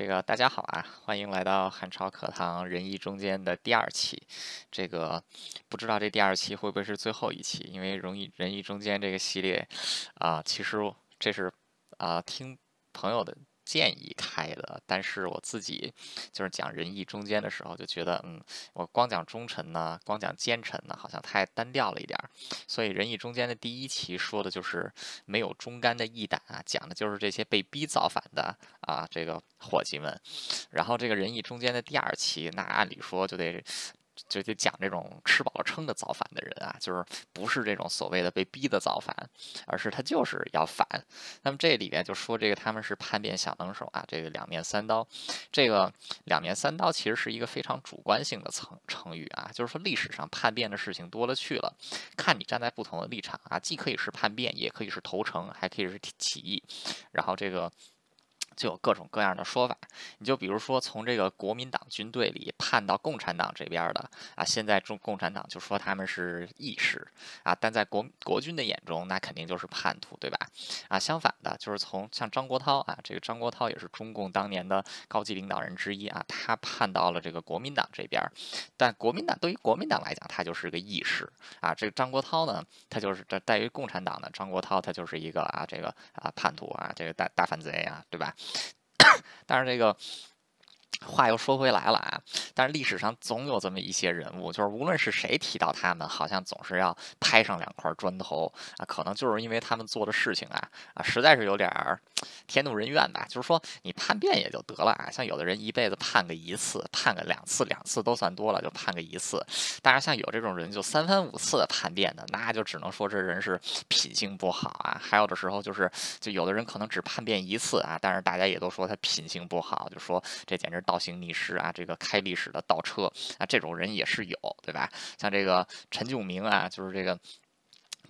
这个大家好啊，欢迎来到汉朝课堂仁义中间的第二期。这个不知道这第二期会不会是最后一期？因为仁义仁义中间这个系列啊，其实这是啊听朋友的。建议开的，但是我自己就是讲仁义中间的时候，就觉得，嗯，我光讲忠臣呢，光讲奸臣呢，好像太单调了一点儿。所以仁义中间的第一期说的就是没有忠肝的义胆啊，讲的就是这些被逼造反的啊，这个伙计们。然后这个仁义中间的第二期，那按理说就得。就得讲这种吃饱了撑的造反的人啊，就是不是这种所谓的被逼的造反，而是他就是要反。那么这里边就说这个他们是叛变小能手啊，这个两面三刀。这个两面三刀其实是一个非常主观性的成成语啊，就是说历史上叛变的事情多了去了，看你站在不同的立场啊，既可以是叛变，也可以是投诚，还可以是起义。然后这个。就有各种各样的说法，你就比如说从这个国民党军队里叛到共产党这边的啊，现在中共产党就说他们是义士啊，但在国国军的眼中，那肯定就是叛徒，对吧？啊，相反的，就是从像张国焘啊，这个张国焘也是中共当年的高级领导人之一啊，他叛到了这个国民党这边，但国民党对于国民党来讲，他就是个义士啊，这个张国焘呢，他就是这在于共产党呢，张国焘他就是一个啊，这个啊叛徒啊，这个大大反贼啊，对吧？但是这个。话又说回来了啊，但是历史上总有这么一些人物，就是无论是谁提到他们，好像总是要拍上两块砖头啊，可能就是因为他们做的事情啊啊，实在是有点儿天怒人怨吧。就是说你叛变也就得了啊，像有的人一辈子叛个一次，叛个两次，两次都算多了，就叛个一次。但是像有这种人就三番五次的叛变的，那就只能说这人是品性不好啊。还有的时候就是，就有的人可能只叛变一次啊，但是大家也都说他品性不好，就说这简直。倒行逆施啊，这个开历史的倒车啊，这种人也是有，对吧？像这个陈炯明啊，就是这个。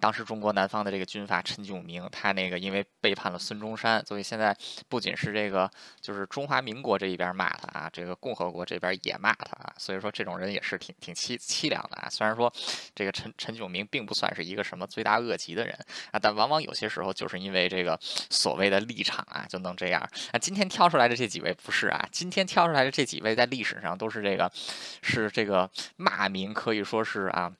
当时中国南方的这个军阀陈炯明，他那个因为背叛了孙中山，所以现在不仅是这个就是中华民国这一边骂他啊，这个共和国这边也骂他啊。所以说这种人也是挺挺凄凄凉的啊。虽然说这个陈陈炯明并不算是一个什么罪大恶极的人啊，但往往有些时候就是因为这个所谓的立场啊，就能这样啊。今天挑出来的这几位不是啊，今天挑出来的这几位在历史上都是这个是这个骂名，可以说是啊。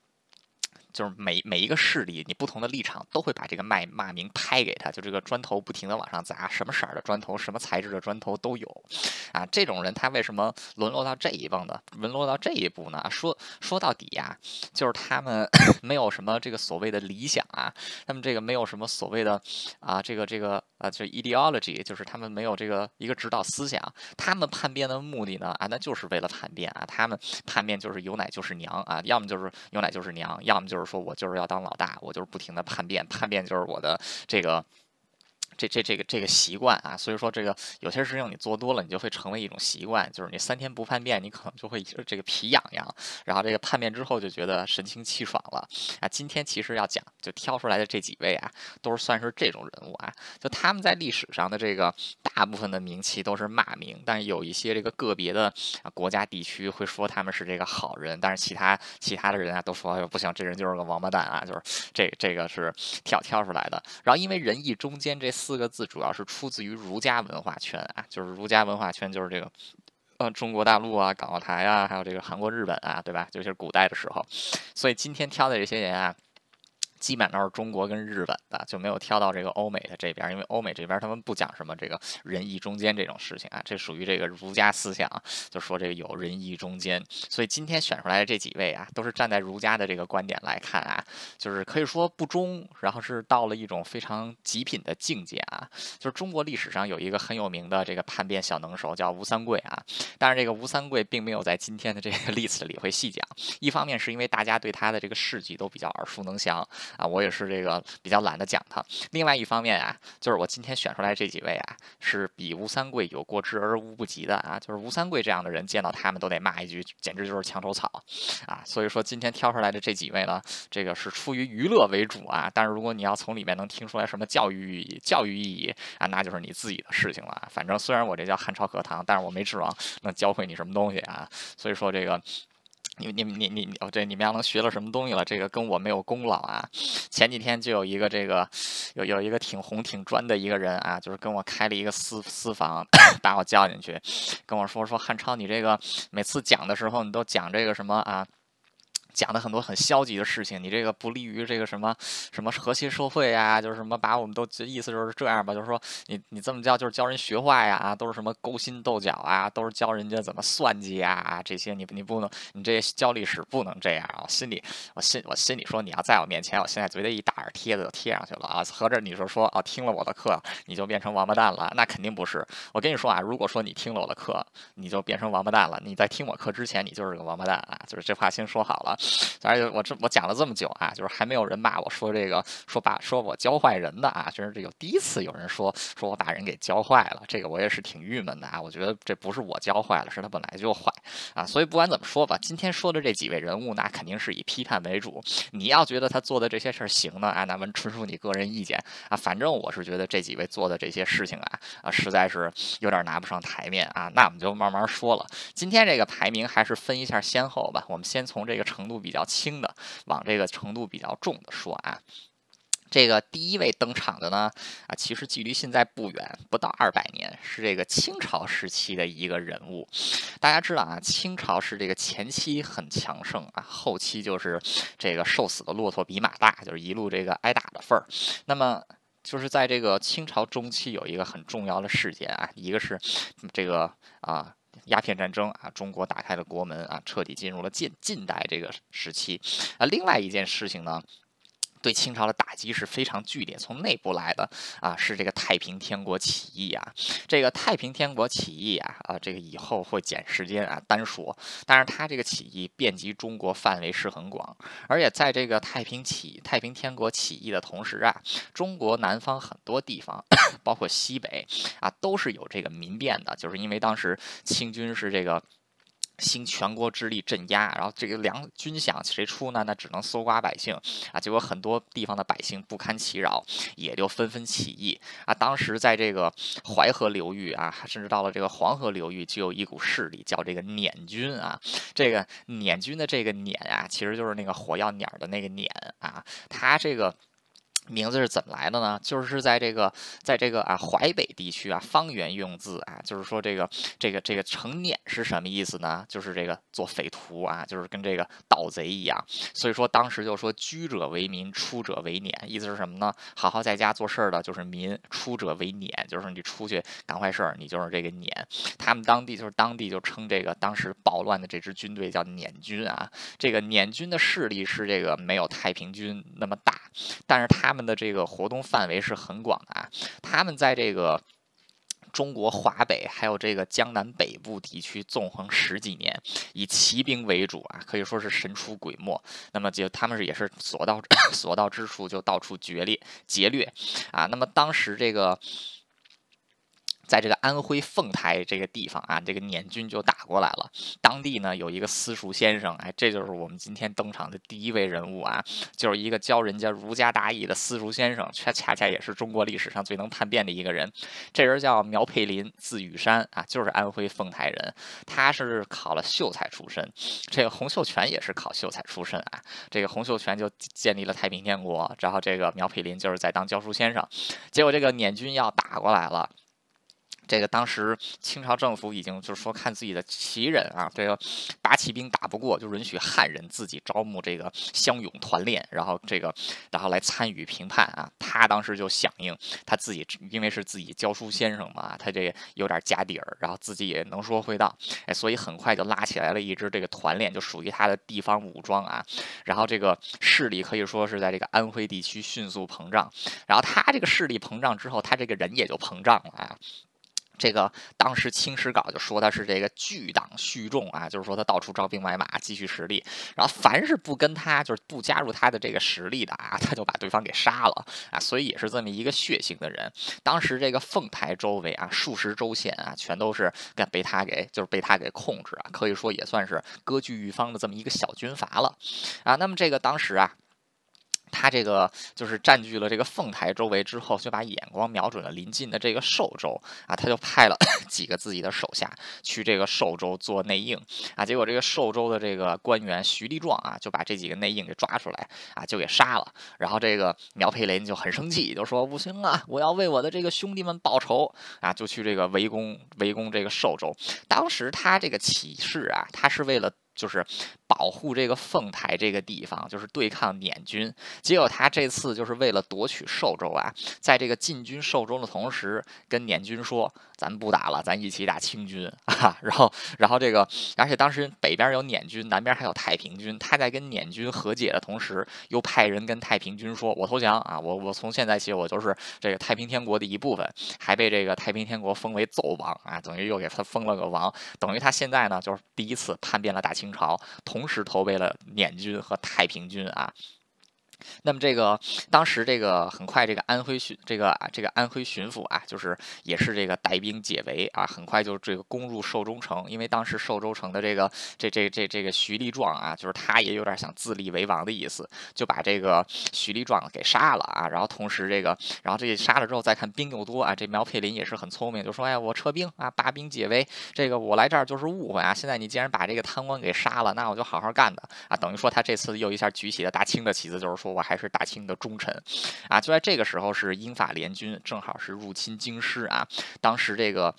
就是每每一个势力，你不同的立场都会把这个骂骂名拍给他，就这个砖头不停的往上砸，什么色儿的砖头，什么材质的砖头都有，啊，这种人他为什么沦落到这一步呢？沦落到这一步呢？说说到底呀，就是他们 没有什么这个所谓的理想啊，他们这个没有什么所谓的啊，这个这个啊，就 ideology，就是他们没有这个一个指导思想，他们叛变的目的呢啊，那就是为了叛变啊，他们叛变就是有奶就是娘啊，要么就是有奶就是娘，要么就是。说我就是要当老大，我就是不停的叛变，叛变就是我的这个。这这这个这个习惯啊，所以说这个有些事情你做多了，你就会成为一种习惯。就是你三天不叛变，你可能就会这个皮痒痒，然后这个叛变之后就觉得神清气爽了啊。今天其实要讲，就挑出来的这几位啊，都是算是这种人物啊。就他们在历史上的这个大部分的名气都是骂名，但是有一些这个个别的啊国家地区会说他们是这个好人，但是其他其他的人啊都说哎呦不行，这人就是个王八蛋啊，就是这这个是挑挑出来的。然后因为仁义中间这。四四个字主要是出自于儒家文化圈啊，就是儒家文化圈，就是这个，呃，中国大陆啊，港澳台啊，还有这个韩国、日本啊，对吧？就是古代的时候，所以今天挑的这些人啊。基本都是中国跟日本的，就没有挑到这个欧美的这边，因为欧美这边他们不讲什么这个仁义中间这种事情啊，这属于这个儒家思想，就说这个有仁义中间。所以今天选出来的这几位啊，都是站在儒家的这个观点来看啊，就是可以说不忠，然后是到了一种非常极品的境界啊。就是中国历史上有一个很有名的这个叛变小能手叫吴三桂啊，但是这个吴三桂并没有在今天的这个 例子里会细讲，一方面是因为大家对他的这个事迹都比较耳熟能详。啊，我也是这个比较懒得讲他。另外一方面啊，就是我今天选出来这几位啊，是比吴三桂有过之而无不及的啊。就是吴三桂这样的人，见到他们都得骂一句，简直就是墙头草啊。所以说今天挑出来的这几位呢，这个是出于娱乐为主啊。但是如果你要从里面能听出来什么教育意义、教育意义啊，那就是你自己的事情了。反正虽然我这叫汉朝课堂，但是我没指望能教会你什么东西啊。所以说这个。你你你你哦，对你们要能学了什么东西了？这个跟我没有功劳啊。前几天就有一个这个有有一个挺红挺专的一个人啊，就是跟我开了一个私私房，把我叫进去，跟我说说汉超，你这个每次讲的时候，你都讲这个什么啊？讲的很多很消极的事情，你这个不利于这个什么什么和谐社会啊，就是什么把我们都意思就是这样吧，就是说你你这么教就是教人学坏呀，都是什么勾心斗角啊，都是教人家怎么算计啊啊，这些你你不能你这教历史不能这样啊，心里我心我心里说你要在我面前，我现在嘴里一大耳贴子就贴上去了啊，合着你就说啊听了我的课你就变成王八蛋了，那肯定不是。我跟你说啊，如果说你听了我的课你就变成王八蛋了，你在听我课之前你就是个王八蛋啊，就是这话先说好了。而且我这我讲了这么久啊，就是还没有人骂我说这个说把说我教坏人的啊，就是这有第一次有人说说我把人给教坏了，这个我也是挺郁闷的啊。我觉得这不是我教坏了，是他本来就坏啊。所以不管怎么说吧，今天说的这几位人物那肯定是以批判为主。你要觉得他做的这些事儿行呢啊，那么纯属你个人意见啊。反正我是觉得这几位做的这些事情啊啊，实在是有点拿不上台面啊。那我们就慢慢说了。今天这个排名还是分一下先后吧。我们先从这个程度比较。轻的往这个程度比较重的说啊，这个第一位登场的呢啊，其实距离现在不远，不到二百年，是这个清朝时期的一个人物。大家知道啊，清朝是这个前期很强盛啊，后期就是这个瘦死的骆驼比马大，就是一路这个挨打的份儿。那么就是在这个清朝中期有一个很重要的事件啊，一个是这个啊。鸦片战争啊，中国打开了国门啊，彻底进入了近近代这个时期啊。另外一件事情呢。对清朝的打击是非常剧烈，从内部来的啊，是这个太平天国起义啊。这个太平天国起义啊，啊，这个以后会减时间啊单说。但是它这个起义遍及中国范围是很广，而且在这个太平起太平天国起义的同时啊，中国南方很多地方，包括西北啊，都是有这个民变的，就是因为当时清军是这个。兴全国之力镇压，然后这个粮军饷谁出呢？那只能搜刮百姓啊！结果很多地方的百姓不堪其扰，也就纷纷起义啊！当时在这个淮河流域啊，甚至到了这个黄河流域，就有一股势力叫这个捻军啊。这个捻军的这个捻啊，其实就是那个火药捻的那个捻啊，他这个。名字是怎么来的呢？就是在这个，在这个啊淮北地区啊方圆用字啊，就是说这个这个这个成捻是什么意思呢？就是这个做匪徒啊，就是跟这个盗贼一样。所以说当时就说居者为民，出者为捻，意思是什么呢？好好在家做事儿的就是民，出者为捻，就是你出去干坏事儿，你就是这个捻。他们当地就是当地就称这个当时暴乱的这支军队叫捻军啊。这个捻军的势力是这个没有太平军那么大，但是他。们们的这个活动范围是很广的啊，他们在这个中国华北还有这个江南北部地区纵横十几年，以骑兵为主啊，可以说是神出鬼没。那么就他们是也是所到 所到之处就到处决裂劫掠啊。那么当时这个。在这个安徽凤台这个地方啊，这个捻军就打过来了。当地呢有一个私塾先生，哎，这就是我们今天登场的第一位人物啊，就是一个教人家儒家大义的私塾先生，却恰恰也是中国历史上最能叛变的一个人。这人叫苗佩林，字雨山啊，就是安徽凤台人。他是考了秀才出身，这个洪秀全也是考秀才出身啊。这个洪秀全就建立了太平天国，然后这个苗佩林就是在当教书先生。结果这个捻军要打过来了。这个当时清朝政府已经就是说看自己的旗人啊，这个八旗兵打不过，就允许汉人自己招募这个乡勇团练，然后这个然后来参与评判啊。他当时就响应，他自己因为是自己教书先生嘛，他这有点家底儿，然后自己也能说会道，哎，所以很快就拉起来了一支这个团练，就属于他的地方武装啊。然后这个势力可以说是在这个安徽地区迅速膨胀，然后他这个势力膨胀之后，他这个人也就膨胀了啊。这个当时《清史稿》就说他是这个巨党蓄众啊，就是说他到处招兵买马，积蓄实力。然后凡是不跟他，就是不加入他的这个实力的啊，他就把对方给杀了啊。所以也是这么一个血性的人。当时这个凤台周围啊，数十州县啊，全都是被他给就是被他给控制啊，可以说也算是割据一方的这么一个小军阀了啊。那么这个当时啊。他这个就是占据了这个凤台周围之后，就把眼光瞄准了临近的这个寿州啊，他就派了 几个自己的手下去这个寿州做内应啊，结果这个寿州的这个官员徐立壮啊，就把这几个内应给抓出来啊，就给杀了。然后这个苗培林就很生气，就说不行啊，我要为我的这个兄弟们报仇啊，就去这个围攻围攻这个寿州。当时他这个起事啊，他是为了。就是保护这个凤台这个地方，就是对抗捻军。结果他这次就是为了夺取寿州啊，在这个进军寿州的同时，跟捻军说：“咱不打了，咱一起打清军 啊。”然后，然后这个，而且当时北边有捻军，南边还有太平军。他在跟捻军和解的同时，又派人跟太平军说：“我投降啊！我我从现在起，我就是这个太平天国的一部分。”还被这个太平天国封为奏王啊，等于又给他封了个王。等于他现在呢，就是第一次叛变了大清。朝同时投奔了捻军和太平军啊。那么这个当时这个很快这个安徽巡这个这个安徽巡抚啊，就是也是这个带兵解围啊，很快就这个攻入寿州城。因为当时寿州城的这个这这这这个徐立壮啊，就是他也有点想自立为王的意思，就把这个徐立壮给杀了啊。然后同时这个，然后这杀了之后再看兵又多啊，这苗佩林也是很聪明，就说哎我撤兵啊，罢兵解围，这个我来这儿就是误会啊。现在你既然把这个贪官给杀了，那我就好好干的啊。等于说他这次又一下举起了大清的旗子，就是说。我还是大清的忠臣，啊，就在这个时候是英法联军正好是入侵京师啊，当时这个。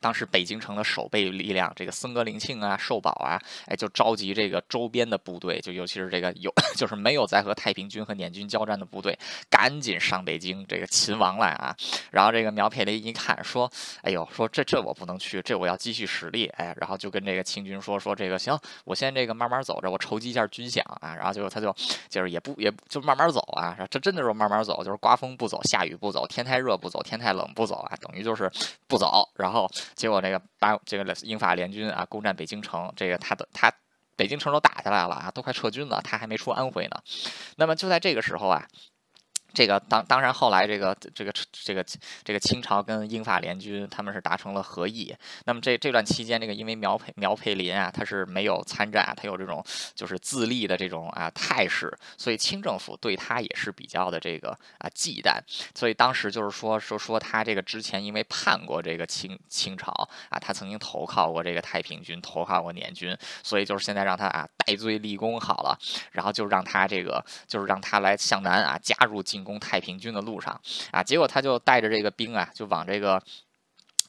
当时北京城的守备力量，这个僧格林沁啊、寿保啊，哎，就召集这个周边的部队，就尤其是这个有 就是没有在和太平军和捻军交战的部队，赶紧上北京这个擒王来啊。然后这个苗佩林一看，说：“哎呦，说这这我不能去，这我要积蓄实力。”哎，然后就跟这个清军说：“说这个行，我先这个慢慢走着，我筹集一下军饷啊。”然后就他就就是也不也就慢慢走啊，这真的是慢慢走，就是刮风不走，下雨不走，天太热不走，天太冷不走啊，等于就是不走，然后。结果这个把这个英法联军啊攻占北京城，这个他的他北京城都打下来了啊，都快撤军了，他还没出安徽呢。那么就在这个时候啊。这个当当然后来这个这个这个这个清朝跟英法联军他们是达成了和议。那么这这段期间，这个因为苗佩苗佩林啊，他是没有参战，他有这种就是自立的这种啊态势，所以清政府对他也是比较的这个啊忌惮。所以当时就是说说说他这个之前因为叛过这个清清朝啊，他曾经投靠过这个太平军，投靠过捻军，所以就是现在让他啊戴罪立功好了，然后就让他这个就是让他来向南啊加入进。进攻太平军的路上啊，结果他就带着这个兵啊，就往这个。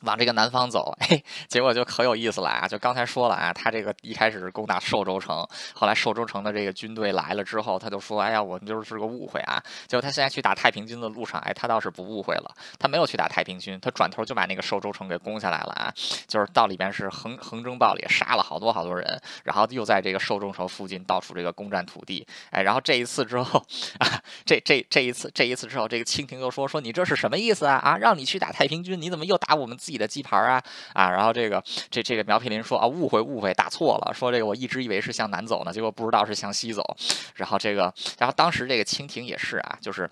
往这个南方走，哎，结果就可有意思了啊！就刚才说了啊，他这个一开始是攻打寿州城，后来寿州城的这个军队来了之后，他就说：“哎呀，我们就是个误会啊！”结果他现在去打太平军的路上，哎，他倒是不误会了，他没有去打太平军，他转头就把那个寿州城给攻下来了啊！就是到里边是横横征暴敛，杀了好多好多人，然后又在这个寿州城附近到处这个攻占土地，哎，然后这一次之后 啊，这这这一次这一次之后，这个清廷又说：“说你这是什么意思啊？啊，让你去打太平军，你怎么又打我们自？”自己的鸡盘啊啊，然后这个这这个苗佩林说啊误会误会打错了，说这个我一直以为是向南走呢，结果不知道是向西走，然后这个然后当时这个清廷也是啊，就是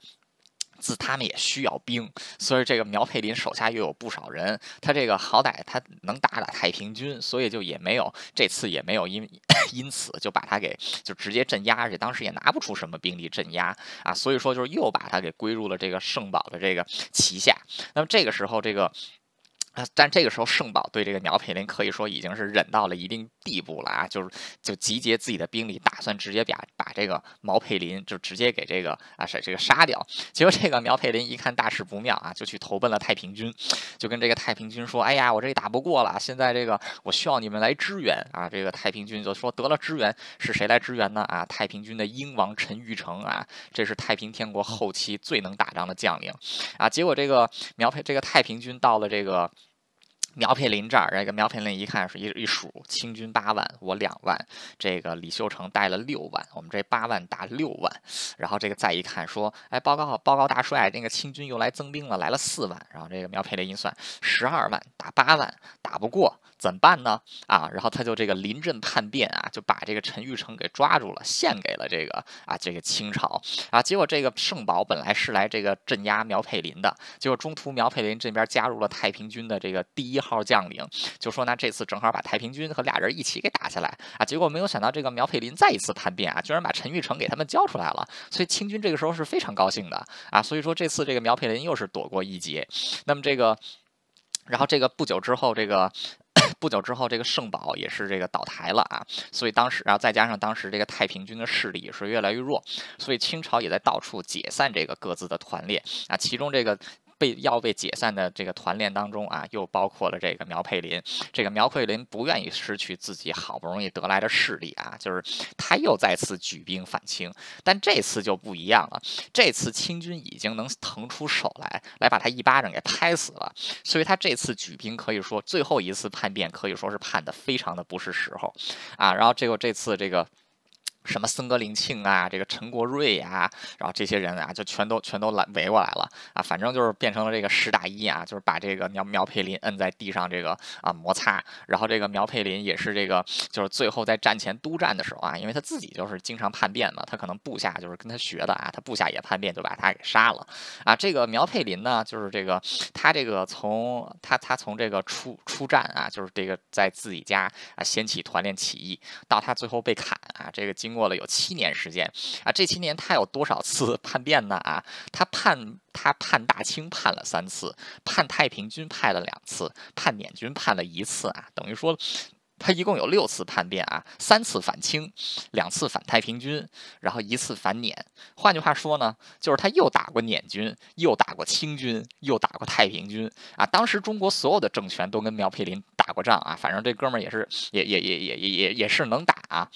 自他们也需要兵，所以这个苗佩林手下又有不少人，他这个好歹他能打打太平军，所以就也没有这次也没有因 因此就把他给就直接镇压，而且当时也拿不出什么兵力镇压啊，所以说就是又把他给归入了这个圣保的这个旗下。那么这个时候这个。啊！但这个时候，圣保对这个苗佩林可以说已经是忍到了一定地步了啊！就是就集结自己的兵力，打算直接把把这个毛佩林就直接给这个啊谁这个杀掉。结果这个苗佩林一看大事不妙啊，就去投奔了太平军，就跟这个太平军说：“哎呀，我这打不过了，现在这个我需要你们来支援啊！”这个太平军就说：“得了，支援是谁来支援呢？啊，太平军的英王陈玉成啊，这是太平天国后期最能打仗的将领啊！”结果这个苗佩这个太平军到了这个。苗培林这儿，这个苗培林一看是一一数，清军八万，我两万，这个李秀成带了六万，我们这八万打六万，然后这个再一看说，哎，报告报告大帅，那个清军又来增兵了，来了四万，然后这个苗培林一算，十二万打八万打不过，怎么办呢？啊，然后他就这个临阵叛变啊，就把这个陈玉成给抓住了，献给了这个啊这个清朝啊。结果这个圣宝本来是来这个镇压苗佩林的，结果中途苗佩林这边加入了太平军的这个第一号将领，就说那这次正好把太平军和俩人一起给打下来啊。结果没有想到这个苗佩林再一次叛变啊，居然把陈玉成给他们交出来了，所以清军这个时候是非常高兴的啊。所以说这次这个苗佩林又是躲过一劫。那么这个，然后这个不久之后，这个不久之后，这个圣保也是这个倒台了啊。所以当时，然后再加上当时这个太平军的势力也是越来越弱，所以清朝也在到处解散这个各自的团练啊。其中这个。被要被解散的这个团练当中啊，又包括了这个苗佩林。这个苗佩林不愿意失去自己好不容易得来的势力啊，就是他又再次举兵反清。但这次就不一样了，这次清军已经能腾出手来，来把他一巴掌给拍死了。所以他这次举兵可以说最后一次叛变，可以说是叛的非常的不是时候啊。然后这个这次这个。什么森格林庆啊，这个陈国瑞啊，然后这些人啊，就全都全都来围过来了啊，反正就是变成了这个十打一啊，就是把这个苗苗佩林摁在地上这个啊摩擦，然后这个苗佩林也是这个就是最后在战前督战的时候啊，因为他自己就是经常叛变嘛，他可能部下就是跟他学的啊，他部下也叛变，就把他给杀了啊。这个苗佩林呢，就是这个他这个从他他从这个出出战啊，就是这个在自己家啊掀起团练起义，到他最后被砍啊，这个经。过过了有七年时间啊，这七年他有多少次叛变呢？啊，他叛他叛大清叛了三次，叛太平军派了两次，叛捻军叛了一次啊，等于说他一共有六次叛变啊，三次反清，两次反太平军，然后一次反捻。换句话说呢，就是他又打过捻军，又打过清军，又打过太平军啊。当时中国所有的政权都跟苗佩林打过仗啊，反正这哥们儿也是也也也也也也是能打啊。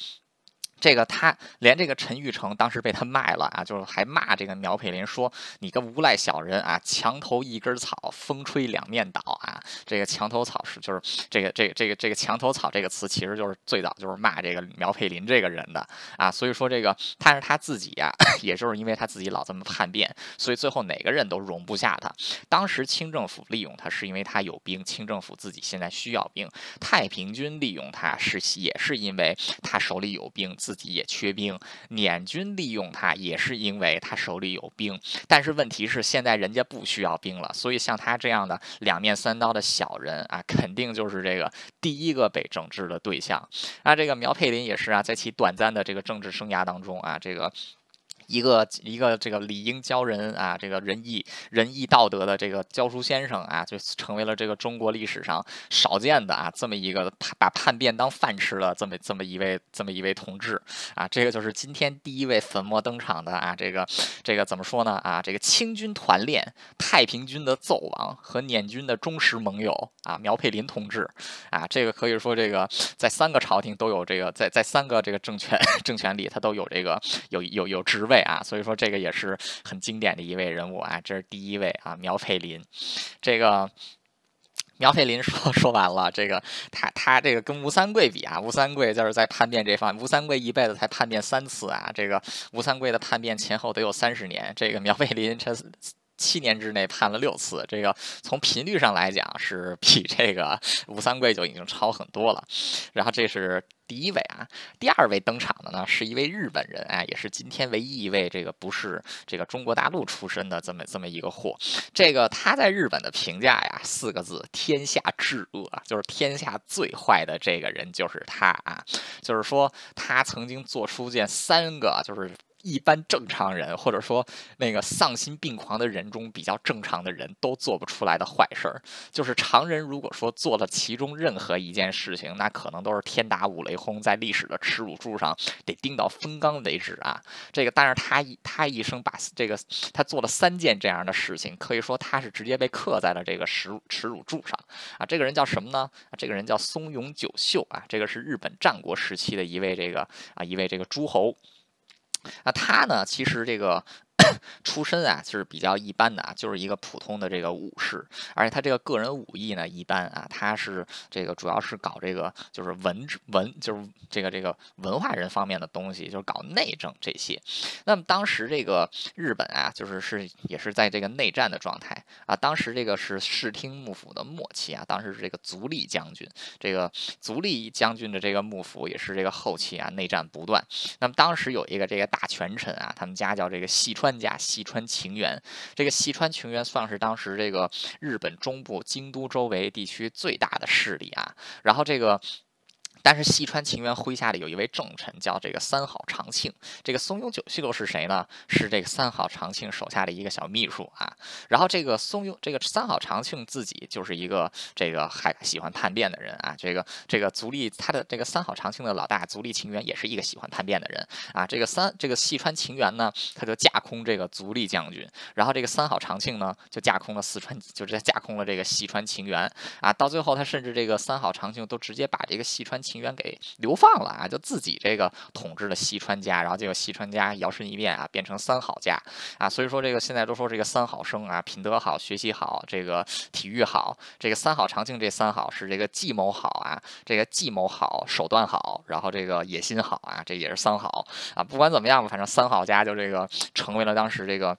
这个他连这个陈玉成当时被他卖了啊，就是还骂这个苗佩林说：“你个无赖小人啊，墙头一根草，风吹两面倒啊！”这个墙头草是就是这个这个这个这个墙头草这个词，其实就是最早就是骂这个苗佩林这个人的啊。所以说这个他是他自己呀，也就是因为他自己老这么叛变，所以最后哪个人都容不下他。当时清政府利用他是因为他有兵，清政府自己现在需要兵；太平军利用他是也是因为他手里有兵自。自己也缺兵，捻军利用他也是因为他手里有兵，但是问题是现在人家不需要兵了，所以像他这样的两面三刀的小人啊，肯定就是这个第一个被整治的对象。啊，这个苗佩林也是啊，在其短暂的这个政治生涯当中啊，这个。一个一个这个理应教人啊，这个仁义仁义道德的这个教书先生啊，就成为了这个中国历史上少见的啊这么一个把叛变当饭吃了这么这么一位这么一位同志啊，这个就是今天第一位粉墨登场的啊，这个这个怎么说呢啊，这个清军团练太平军的奏王和捻军的忠实盟友啊，苗佩林同志啊，这个可以说这个在三个朝廷都有这个在在三个这个政权 政权里他都有这个有有有职位。对啊，所以说这个也是很经典的一位人物啊，这是第一位啊，苗佩林。这个苗佩林说说完了，这个他他这个跟吴三桂比啊，吴三桂就是在叛变这方面，吴三桂一辈子才叛变三次啊，这个吴三桂的叛变前后得有三十年，这个苗佩林这。七年之内判了六次，这个从频率上来讲是比这个 吴三桂就已经超很多了。然后这是第一位啊，第二位登场的呢是一位日本人啊，也是今天唯一一位这个不是这个中国大陆出身的这么这么一个货。这个他在日本的评价呀，四个字：天下至恶，就是天下最坏的这个人就是他啊，就是说他曾经做出件三个就是。一般正常人，或者说那个丧心病狂的人中比较正常的人都做不出来的坏事儿，就是常人如果说做了其中任何一件事情，那可能都是天打五雷轰，在历史的耻辱柱上得钉到风干为止啊。这个，但是他一他一生把这个他做了三件这样的事情，可以说他是直接被刻在了这个耻耻辱柱上啊。这个人叫什么呢？这个人叫松永久秀啊。这个是日本战国时期的一位这个啊一位这个诸侯。那他呢？其实这个 出身啊就是比较一般的啊，就是一个普通的这个武士，而且他这个个人武艺呢一般啊，他是这个主要是搞这个就是文文就是这个这个文化人方面的东西，就是搞内政这些。那么当时这个日本啊，就是是也是在这个内战的状态啊，当时这个是室町幕府的末期啊，当时是这个足利将军，这个足利将军的这个幕府也是这个后期啊内战不断。那么当时有一个这个大权臣啊，他们家叫这个细川家，细川情缘。这个细川情缘算是当时这个日本中部京都周围地区最大的势力啊。然后这个。但是细川晴元麾下的有一位重臣叫这个三好长庆，这个松永久秀是谁呢？是这个三好长庆手下的一个小秘书啊。然后这个松永这个三好长庆自己就是一个这个还喜欢叛变的人啊。这个这个足利他的这个三好长庆的老大足利晴元也是一个喜欢叛变的人啊。这个三这个细川晴元呢，他就架空这个足利将军，然后这个三好长庆呢就架空了四川，就是架空了这个细川晴元啊。到最后他甚至这个三好长庆都直接把这个细川晴情缘给流放了啊，就自己这个统治了西川家，然后结果西川家摇身一变啊，变成三好家啊，所以说这个现在都说这个三好生啊，品德好，学习好，这个体育好，这个三好长庆这三好是这个计谋好啊，这个计谋好，手段好，然后这个野心好啊，这也是三好啊，不管怎么样吧，反正三好家就这个成为了当时这个。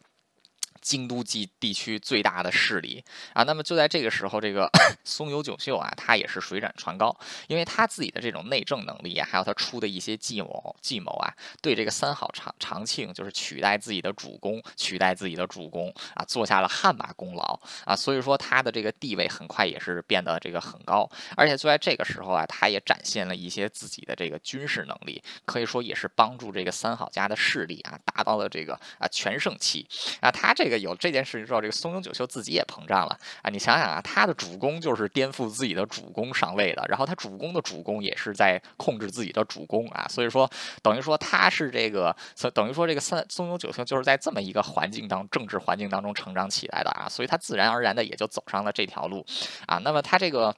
京都冀地区最大的势力。啊，那么就在这个时候，这个 松有久秀啊，他也是水涨船高，因为他自己的这种内政能力啊，还有他出的一些计谋计谋啊，对这个三好长长庆就是取代自己的主公，取代自己的主公啊，做下了汗马功劳啊，所以说他的这个地位很快也是变得这个很高，而且就在这个时候啊，他也展现了一些自己的这个军事能力，可以说也是帮助这个三好家的势力啊，达到了这个啊全盛期。啊，他这个。有这件事情之后，这个松永久秀自己也膨胀了啊！你想想啊，他的主公就是颠覆自己的主公上位的，然后他主公的主公也是在控制自己的主公啊，所以说等于说他是这个，等于说这个三松永久秀就是在这么一个环境当政治环境当中成长起来的啊，所以他自然而然的也就走上了这条路啊。那么他这个。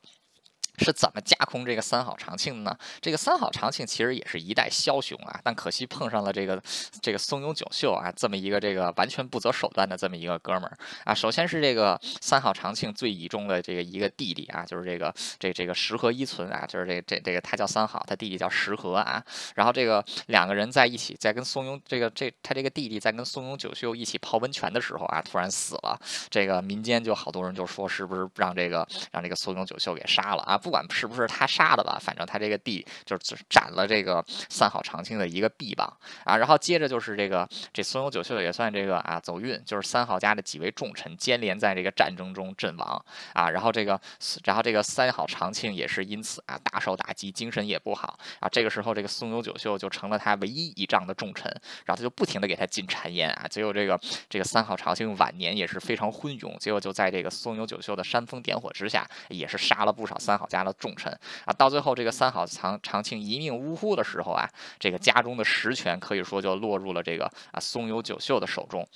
是怎么架空这个三好长庆呢？这个三好长庆其实也是一代枭雄啊，但可惜碰上了这个这个松永久秀啊，这么一个这个完全不择手段的这么一个哥们儿啊。首先是这个三好长庆最倚重的这个一个弟弟啊，就是这个这这个石河一存啊，就是这这这个他叫三好，他弟弟叫石河啊。然后这个两个人在一起，在跟松永这个这他这个弟弟在跟松永久秀一起泡温泉的时候啊，突然死了。这个民间就好多人就说是不是让这个让这个松永久秀给杀了啊？不管是不是他杀的吧，反正他这个地就是斩了这个三好长庆的一个臂膀啊，然后接着就是这个这松永久秀也算这个啊走运，就是三好家的几位重臣接连在这个战争中阵亡啊，然后这个然后这个三好长庆也是因此啊大受打击，精神也不好啊。这个时候这个松永久秀就成了他唯一倚仗的重臣，然后他就不停的给他进谗言啊，结果这个这个三好长庆晚年也是非常昏庸，结果就在这个松永久秀的煽风点火之下，也是杀了不少三好家家的重。臣啊，到最后这个三好长长庆一命呜呼的时候啊，这个家中的实权可以说就落入了这个啊松有九秀的手中。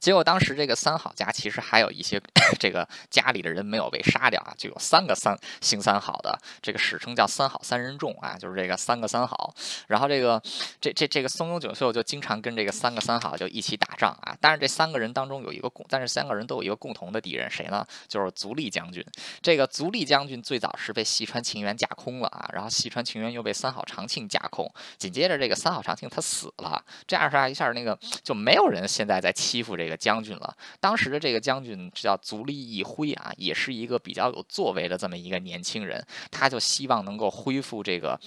结果当时这个三好家其实还有一些 这个家里的人没有被杀掉啊，就有三个三姓三好的，这个史称叫三好三人众啊，就是这个三个三好。然后这个这这这个松永久秀就经常跟这个三个三好就一起打仗啊。但是这三个人当中有一个共，但是三个人都有一个共同的敌人，谁呢？就是足利将军。这个足利将军最早是被细川晴元架空了啊，然后细川晴元又被三好长庆架空，紧接着这个三好长庆他死了，这样说一下那个就没有人现在在欺负。这个将军了，当时的这个将军叫足利义辉啊，也是一个比较有作为的这么一个年轻人，他就希望能够恢复这个。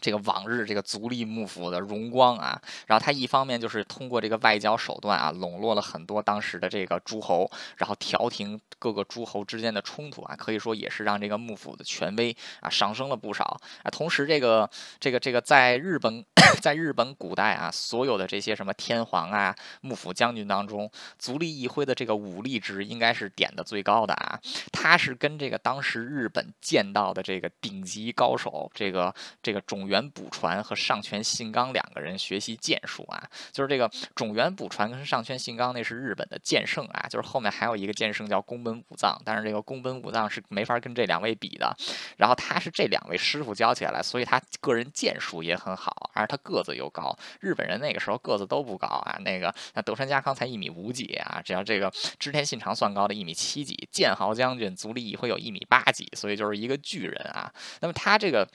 这个往日这个足利幕府的荣光啊，然后他一方面就是通过这个外交手段啊，笼络了很多当时的这个诸侯，然后调停各个诸侯之间的冲突啊，可以说也是让这个幕府的权威啊上升了不少啊。同时，这个这个这个在日本，在日本古代啊，所有的这些什么天皇啊、幕府将军当中，足利义辉的这个武力值应该是点的最高的啊。他是跟这个当时日本剑道的这个顶级高手，这个这个种。种元补传和上泉信纲两个人学习剑术啊。就是这个种源补传跟上泉信纲那是日本的剑圣啊，就是后面还有一个剑圣叫宫本武藏，但是这个宫本武藏是没法跟这两位比的。然后他是这两位师傅教起来，所以他个人剑术也很好，而且他个子又高。日本人那个时候个子都不高啊，那个那德川家康才一米五几啊，只要这个织田信长算高的一米七几，剑豪将军足利义辉有一米八几，所以就是一个巨人啊。那么他这个。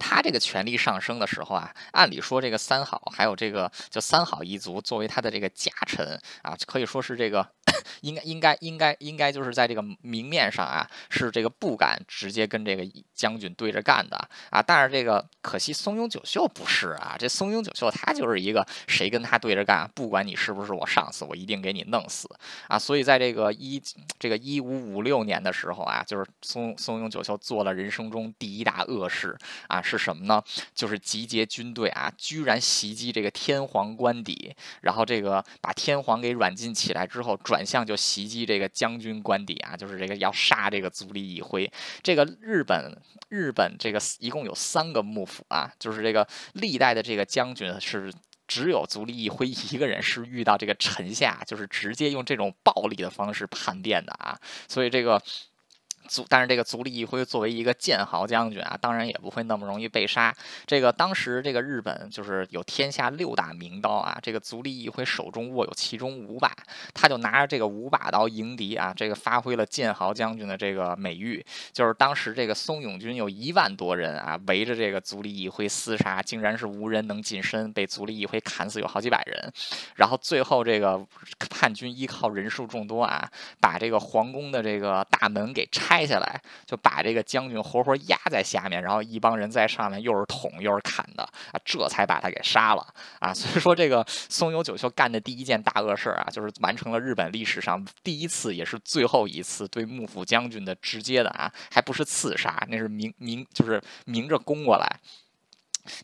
他这个权力上升的时候啊，按理说这个三好还有这个就三好一族作为他的这个家臣啊，可以说是这个应该应该应该应该就是在这个明面上啊是这个不敢直接跟这个将军对着干的啊。但是这个可惜松永久秀不是啊，这松永久秀他就是一个谁跟他对着干，不管你是不是我上司，我一定给你弄死啊。所以在这个一这个一五五六年的时候啊，就是松松永久秀做了人生中第一大恶事啊。是什么呢？就是集结军队啊，居然袭击这个天皇官邸，然后这个把天皇给软禁起来之后，转向就袭击这个将军官邸啊，就是这个要杀这个足利义辉。这个日本日本这个一共有三个幕府啊，就是这个历代的这个将军是只有足利义辉一个人是遇到这个臣下，就是直接用这种暴力的方式叛变的啊，所以这个。足，但是这个足利义辉作为一个剑豪将军啊，当然也不会那么容易被杀。这个当时这个日本就是有天下六大名刀啊，这个足利义辉手中握有其中五把，他就拿着这个五把刀迎敌啊，这个发挥了剑豪将军的这个美誉。就是当时这个松永军有一万多人啊，围着这个足利义辉厮杀，竟然是无人能近身，被足利义辉砍死有好几百人。然后最后这个叛军依靠人数众多啊，把这个皇宫的这个大门给拆。拆下来，就把这个将军活活压在下面，然后一帮人在上面又是捅又是砍的啊，这才把他给杀了啊。所以说，这个松永久秀干的第一件大恶事啊，就是完成了日本历史上第一次也是最后一次对幕府将军的直接的啊，还不是刺杀，那是明明就是明着攻过来。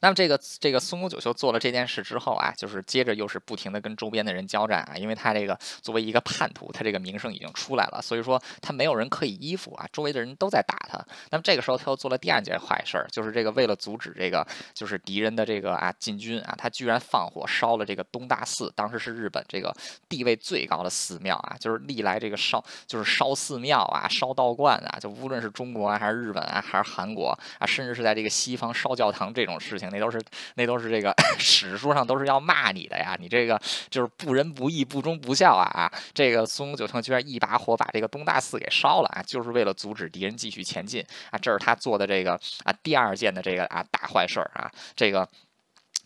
那么这个这个松永久秀做了这件事之后啊，就是接着又是不停的跟周边的人交战啊，因为他这个作为一个叛徒，他这个名声已经出来了，所以说他没有人可以依附啊，周围的人都在打他。那么这个时候他又做了第二件坏事儿，就是这个为了阻止这个就是敌人的这个啊进军啊，他居然放火烧了这个东大寺，当时是日本这个地位最高的寺庙啊，就是历来这个烧就是烧寺庙啊、烧道观啊，就无论是中国啊还是日本啊还是韩国啊，甚至是在这个西方烧教堂这种事情，那都是那都是这个史书上都是要骂你的呀！你这个就是不仁不义、不忠不孝啊啊！这个松永九成居然一把火把这个东大寺给烧了啊，就是为了阻止敌人继续前进啊！这是他做的这个啊第二件的这个啊大坏事儿啊！这个。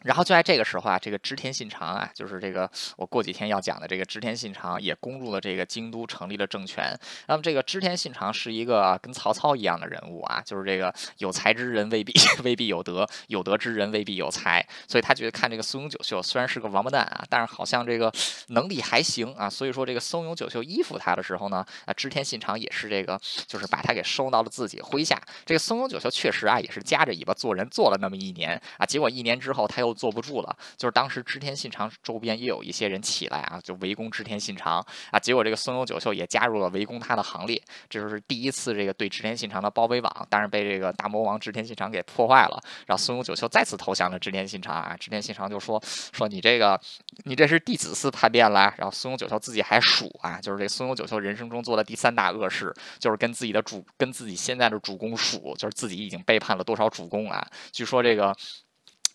然后就在这个时候啊，这个织田信长啊，就是这个我过几天要讲的这个织田信长也攻入了这个京都，成立了政权。那么这个织田信长是一个跟曹操一样的人物啊，就是这个有才之人未必 未必有德，有德之人未必有才。所以他觉得看这个松永久秀虽然是个王八蛋啊，但是好像这个能力还行啊。所以说这个松永久秀依附他的时候呢，啊织田信长也是这个就是把他给收到了自己麾下。这个松永久秀确实啊也是夹着尾巴做人，做了那么一年啊，结果一年之后他又。坐不住了，就是当时织田信长周边也有一些人起来啊，就围攻织田信长啊，结果这个松永久秀也加入了围攻他的行列，这就是第一次这个对织田信长的包围网，但是被这个大魔王织田信长给破坏了，然后松永久秀再次投降了织田信长啊，织田信长就说说你这个你这是弟子嗣叛变了，然后松永久秀自己还数啊，就是这松永久秀人生中做的第三大恶事，就是跟自己的主跟自己现在的主公数，就是自己已经背叛了多少主公啊，据说这个。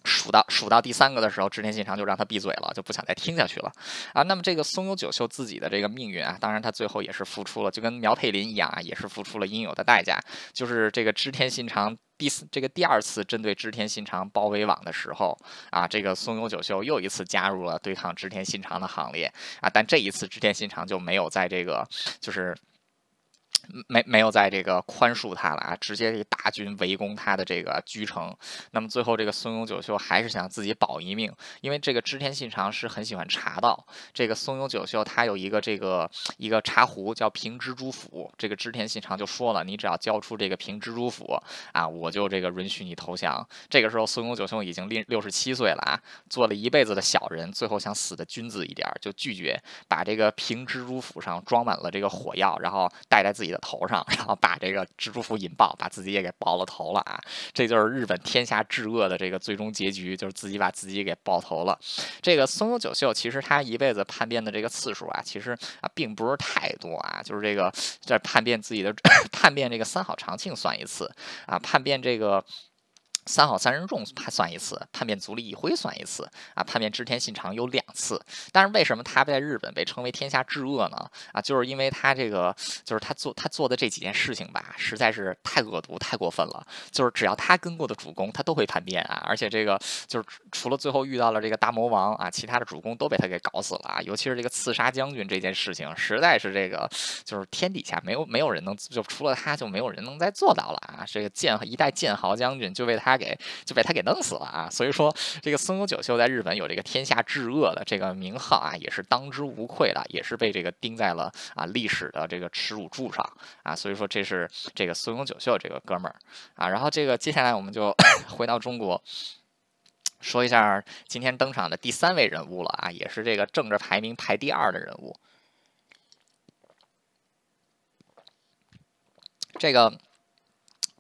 数到数到第三个的时候，织田信长就让他闭嘴了，就不想再听下去了啊。那么这个松永久秀自己的这个命运啊，当然他最后也是付出了，就跟苗佩林一样啊，也是付出了应有的代价。就是这个织田信长第四这个第二次针对织田信长包围网的时候啊，这个松永久秀又一次加入了对抗织田信长的行列啊。但这一次织田信长就没有在这个就是。没没有在这个宽恕他了啊，直接大军围攻他的这个居城。那么最后这个松永久秀还是想自己保一命，因为这个织田信长是很喜欢茶道。这个松永久秀他有一个这个一个茶壶叫平蜘蛛府，这个织田信长就说了，你只要交出这个平蜘蛛府啊，我就这个允许你投降。这个时候松永久秀已经六六十七岁了啊，做了一辈子的小人，最后想死的君子一点，就拒绝把这个平蜘蛛府上装满了这个火药，然后带在自己头上，然后把这个蜘蛛符引爆，把自己也给爆了头了啊！这就是日本天下至恶的这个最终结局，就是自己把自己给爆头了。这个松永久秀其实他一辈子叛变的这个次数啊，其实啊并不是太多啊，就是这个在叛变自己的 叛变这个三好长庆算一次啊，叛变这个。三好三人众判算一次，叛变足利义辉算一次啊，叛变织田信长有两次。但是为什么他在日本被称为天下至恶呢？啊，就是因为他这个，就是他做他做的这几件事情吧，实在是太恶毒、太过分了。就是只要他跟过的主公，他都会叛变啊。而且这个就是除了最后遇到了这个大魔王啊，其他的主公都被他给搞死了啊。尤其是这个刺杀将军这件事情，实在是这个就是天底下没有没有人能就除了他就没有人能再做到了啊。这个剑一代剑豪将军就为他。给就被他给弄死了啊！所以说，这个松永久秀在日本有这个天下至恶的这个名号啊，也是当之无愧的，也是被这个钉在了啊历史的这个耻辱柱上啊！所以说，这是这个松永久秀这个哥们儿啊。然后这个接下来我们就 回到中国，说一下今天登场的第三位人物了啊，也是这个政治排名排第二的人物，这个。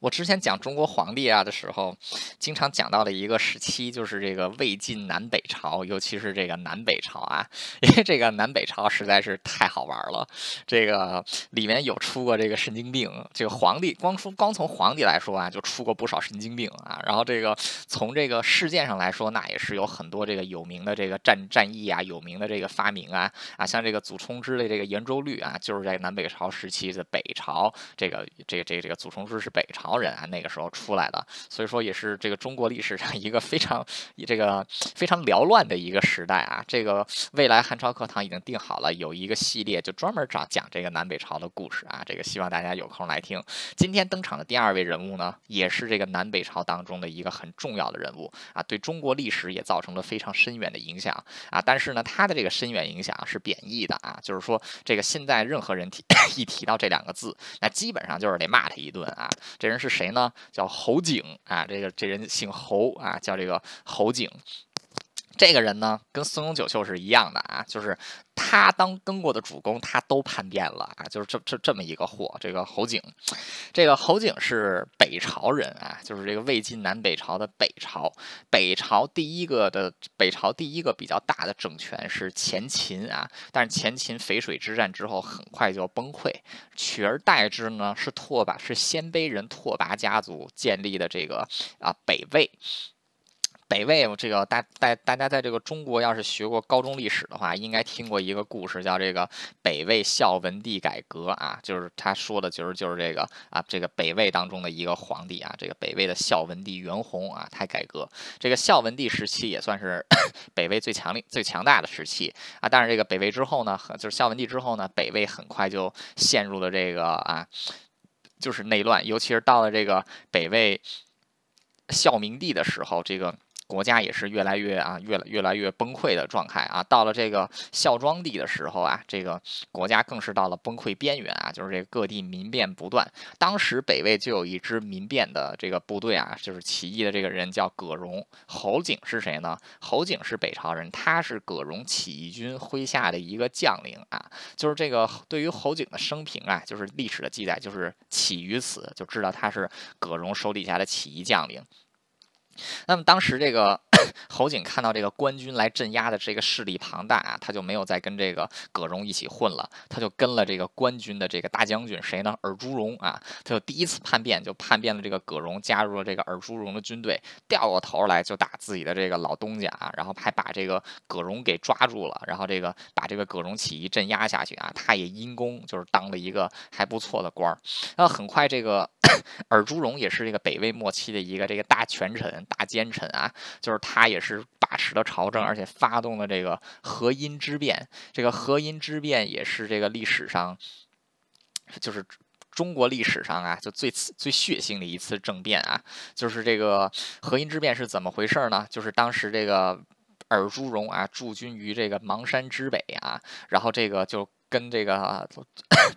我之前讲中国皇帝啊的时候，经常讲到的一个时期就是这个魏晋南北朝，尤其是这个南北朝啊，因为这个南北朝实在是太好玩了。这个里面有出过这个神经病，这个皇帝光出光从皇帝来说啊，就出过不少神经病啊。然后这个从这个事件上来说，那也是有很多这个有名的这个战战役啊，有名的这个发明啊啊，像这个祖冲之的这个圆周率啊，就是在南北朝时期的北朝，这个这个这个这个祖冲之是北朝。人啊，那个时候出来的，所以说也是这个中国历史上一个非常这个非常缭乱的一个时代啊。这个未来汉朝课堂已经定好了，有一个系列就专门讲讲这个南北朝的故事啊。这个希望大家有空来听。今天登场的第二位人物呢，也是这个南北朝当中的一个很重要的人物啊，对中国历史也造成了非常深远的影响啊。但是呢，他的这个深远影响是贬义的啊，就是说这个现在任何人提 一提到这两个字，那基本上就是得骂他一顿啊。这人是。谁呢？叫侯景啊，这个这人姓侯啊，叫这个侯景。这个人呢，跟松永久秀是一样的啊，就是他当跟过的主公，他都叛变了啊，就是这这这么一个货。这个侯景，这个侯景是北朝人啊，就是这个魏晋南北朝的北朝。北朝第一个的北朝第一个比较大的政权是前秦啊，但是前秦淝水之战之后很快就崩溃，取而代之呢是拓跋，是鲜卑人拓跋家族建立的这个啊北魏。北魏，这个大大大家在这个中国要是学过高中历史的话，应该听过一个故事，叫这个北魏孝文帝改革啊，就是他说的，就是就是这个啊，这个北魏当中的一个皇帝啊，这个北魏的孝文帝元宏啊，他改革。这个孝文帝时期也算是 北魏最强力、最强大的时期啊。但是这个北魏之后呢，就是孝文帝之后呢，北魏很快就陷入了这个啊，就是内乱，尤其是到了这个北魏孝明帝的时候，这个。国家也是越来越啊，越来越来越崩溃的状态啊。到了这个孝庄帝的时候啊，这个国家更是到了崩溃边缘啊，就是这个各地民变不断。当时北魏就有一支民变的这个部队啊，就是起义的这个人叫葛荣。侯景是谁呢？侯景是北朝人，他是葛荣起义军麾下的一个将领啊。就是这个对于侯景的生平啊，就是历史的记载，就是起于此，就知道他是葛荣手底下的起义将领。那么当时这个 侯景看到这个官军来镇压的这个势力庞大啊，他就没有再跟这个葛荣一起混了，他就跟了这个官军的这个大将军谁呢？尔朱荣啊，他就第一次叛变，就叛变了这个葛荣，加入了这个尔朱荣的军队，掉过头来就打自己的这个老东家啊，然后还把这个葛荣给抓住了，然后这个把这个葛荣起义镇压下去啊，他也因功就是当了一个还不错的官儿。那很快这个 尔朱荣也是这个北魏末期的一个这个大权臣。大奸臣啊，就是他也是把持了朝政，而且发动了这个河阴之变。这个河阴之变也是这个历史上，就是中国历史上啊，就最最血腥的一次政变啊。就是这个河阴之变是怎么回事呢？就是当时这个尔朱荣啊驻军于这个邙山之北啊，然后这个就。跟这个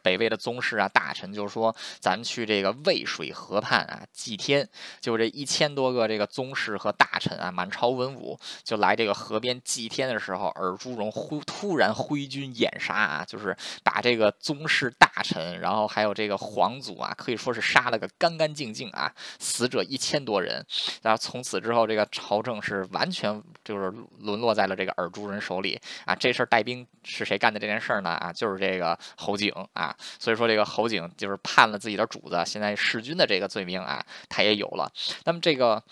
北魏的宗室啊大臣，就是说咱们去这个渭水河畔啊祭天，就这一千多个这个宗室和大臣啊，满朝文武就来这个河边祭天的时候，尔朱荣忽突然挥军掩杀啊，就是把这个宗室大臣，然后还有这个皇族啊，可以说是杀了个干干净净啊，死者一千多人。然后从此之后，这个朝政是完全就是沦落在了这个尔朱人手里啊。这事儿带兵是谁干的这件事儿呢？啊，就就是这个侯景啊。所以说这个侯景就是判了自己的主子，现在弑君的这个罪名啊，他也有了。那么这个。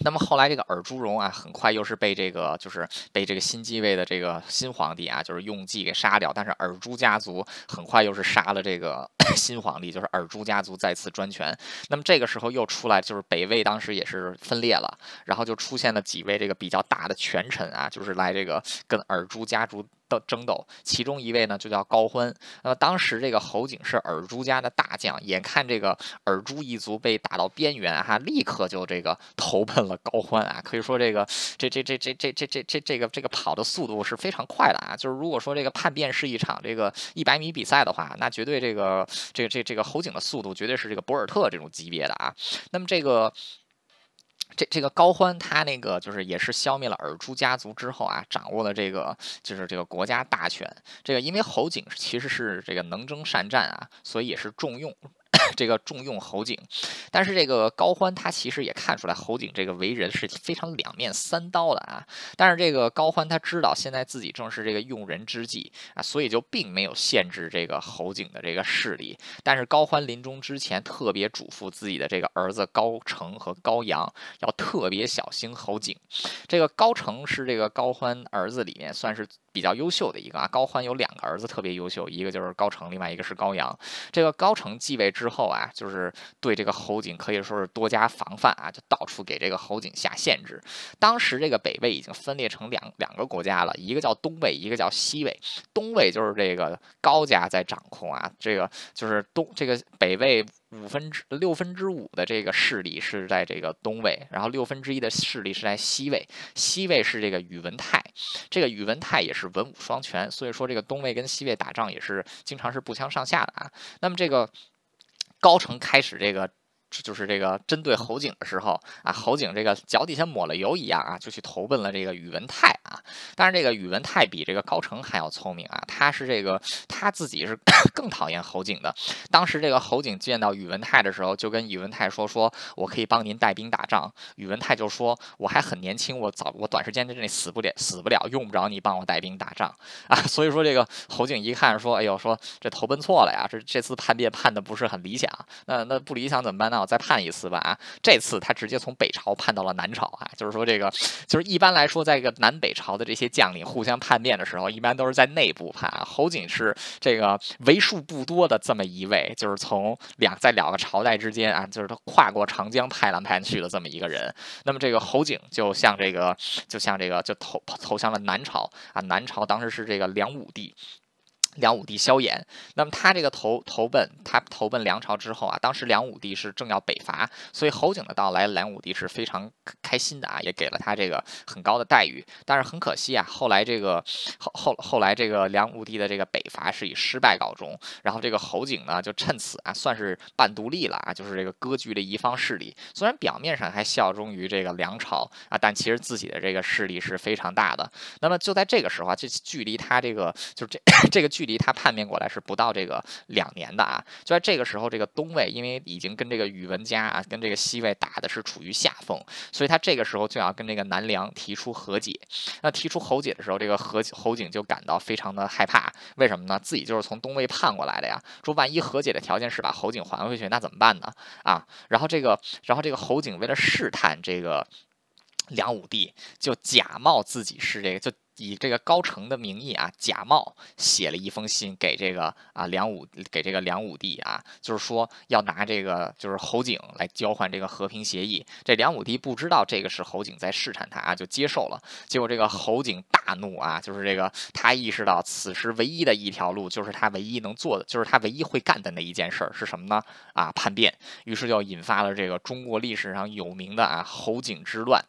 那么后来这个尔朱荣啊，很快又是被这个就是被这个新继位的这个新皇帝啊，就是用计给杀掉。但是尔朱家族很快又是杀了这个 新皇帝，就是尔朱家族再次专权。那么这个时候又出来，就是北魏当时也是分裂了，然后就出现了几位这个比较大的权臣啊，就是来这个跟尔朱家族。争斗，其中一位呢就叫高欢。那么当时这个侯景是尔朱家的大将，眼看这个尔朱一族被打到边缘，哈，立刻就这个投奔了高欢啊。可以说这个这这这这这这这这这个这个跑的速度是非常快的啊。就是如果说这个叛变是一场这个一百米比赛的话，那绝对这个这这这个侯景的速度绝对是这个博尔特这种级别的啊。那么这个。这这个高欢他那个就是也是消灭了尔朱家族之后啊，掌握了这个就是这个国家大权。这个因为侯景其实是这个能征善战啊，所以也是重用。这个重用侯景，但是这个高欢他其实也看出来侯景这个为人是非常两面三刀的啊。但是这个高欢他知道现在自己正是这个用人之际啊，所以就并没有限制这个侯景的这个势力。但是高欢临终之前特别嘱咐自己的这个儿子高成和高阳要特别小心侯景。这个高成是这个高欢儿子里面算是。比较优秀的一个啊，高欢有两个儿子特别优秀，一个就是高成，另外一个是高阳。这个高成继位之后啊，就是对这个侯景可以说是多加防范啊，就到处给这个侯景下限制。当时这个北魏已经分裂成两两个国家了，一个叫东魏，一个叫西魏。东魏就是这个高家在掌控啊，这个就是东这个北魏。五分之六分之五的这个势力是在这个东魏，然后六分之一的势力是在西魏。西魏是这个宇文泰，这个宇文泰也是文武双全，所以说这个东魏跟西魏打仗也是经常是不相上下的啊。那么这个高城开始这个。就是这个针对侯景的时候啊，侯景这个脚底下抹了油一样啊，就去投奔了这个宇文泰啊。但是这个宇文泰比这个高成还要聪明啊，他是这个他自己是 更讨厌侯景的。当时这个侯景见到宇文泰的时候，就跟宇文泰说：“说我可以帮您带兵打仗。”宇文泰就说：“我还很年轻，我早我短时间之内死不了，死不了，用不着你帮我带兵打仗啊。”所以说这个侯景一看说：“哎呦，说这投奔错了呀，这这次叛变叛的不是很理想。那那不理想怎么办呢？”再判一次吧啊！这次他直接从北朝叛到了南朝啊，就是说这个，就是一般来说，在一个南北朝的这些将领互相叛变的时候，一般都是在内部叛。侯景是这个为数不多的这么一位，就是从两在两个朝代之间啊，就是他跨过长江派来派去的这么一个人。那么这个侯景就像这个，就像这个，就投投向了南朝啊。南朝当时是这个梁武帝。梁武帝萧衍，那么他这个投投奔他投奔梁朝之后啊，当时梁武帝是正要北伐，所以侯景的到来，梁武帝是非常开心的啊，也给了他这个很高的待遇。但是很可惜啊，后来这个后后后来这个梁武帝的这个北伐是以失败告终，然后这个侯景呢就趁此啊算是半独立了啊，就是这个割据了一方势力，虽然表面上还效忠于这个梁朝啊，但其实自己的这个势力是非常大的。那么就在这个时候啊，这距离他这个就这这个距。距离他叛变过来是不到这个两年的啊，就在这个时候，这个东魏因为已经跟这个宇文家啊，跟这个西魏打的是处于下风，所以他这个时候就要跟这个南梁提出和解。那提出和解的时候，这个何侯景就感到非常的害怕，为什么呢？自己就是从东魏叛过来的呀，说万一和解的条件是把侯景还回去，那怎么办呢？啊，然后这个，然后这个侯景为了试探这个梁武帝，就假冒自己是这个就。以这个高成的名义啊，假冒写了一封信给这个啊梁武，给这个梁武帝啊，就是说要拿这个就是侯景来交换这个和平协议。这梁武帝不知道这个是侯景在试探他啊，就接受了。结果这个侯景大怒啊，就是这个他意识到此时唯一的一条路，就是他唯一能做的，就是他唯一会干的那一件事儿是什么呢？啊，叛变。于是就引发了这个中国历史上有名的啊侯景之乱。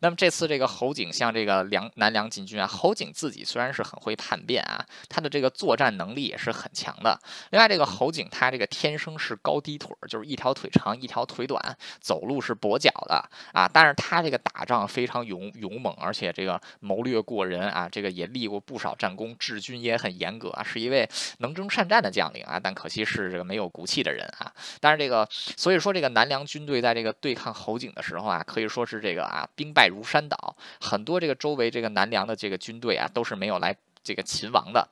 那么这次这个侯景向这个梁南梁进军啊。侯景自己虽然是很会叛变啊，他的这个作战能力也是很强的。另外，这个侯景他这个天生是高低腿儿，就是一条腿长，一条腿短，走路是跛脚的啊。但是他这个打仗非常勇勇猛，而且这个谋略过人啊，这个也立过不少战功，治军也很严格啊，是一位能征善战的将领啊。但可惜是这个没有骨气的人啊。但是这个，所以说这个南梁军队在这个对抗侯景的时候啊，可以说是这个啊兵败如山倒，很多这个周围这个南梁的这个军队啊都是没有来这个秦王的。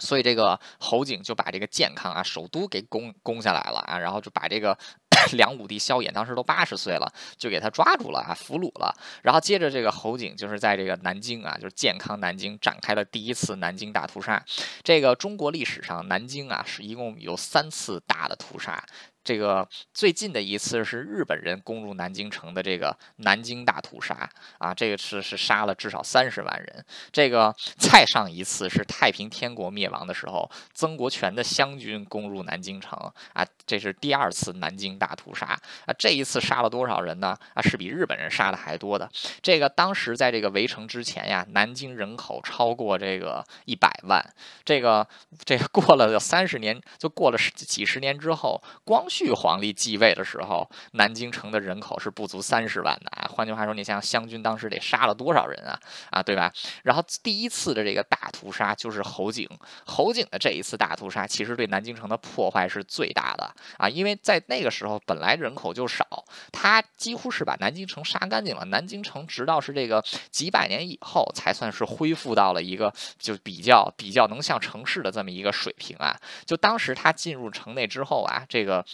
所以这个侯景就把这个建康啊首都给攻攻下来了啊，然后就把这个 梁武帝萧衍当时都八十岁了，就给他抓住了啊，俘虏了。然后接着这个侯景就是在这个南京啊，就是建康南京展开了第一次南京大屠杀。这个中国历史上南京啊是一共有三次大的屠杀。这个最近的一次是日本人攻入南京城的这个南京大屠杀啊，这个是是杀了至少三十万人。这个再上一次是太平天国灭亡的时候，曾国荃的湘军攻入南京城啊，这是第二次南京大屠杀啊。这一次杀了多少人呢？啊，是比日本人杀的还多的。这个当时在这个围城之前呀，南京人口超过这个一百万。这个这个过了三十年，就过了十几十年之后，光绪。皇帝继位的时候，南京城的人口是不足三十万的啊。换句话说，你像湘军当时得杀了多少人啊？啊，对吧？然后第一次的这个大屠杀就是侯景，侯景的这一次大屠杀其实对南京城的破坏是最大的啊，因为在那个时候本来人口就少，他几乎是把南京城杀干净了。南京城直到是这个几百年以后才算是恢复到了一个就比较比较能像城市的这么一个水平啊。就当时他进入城内之后啊，这个。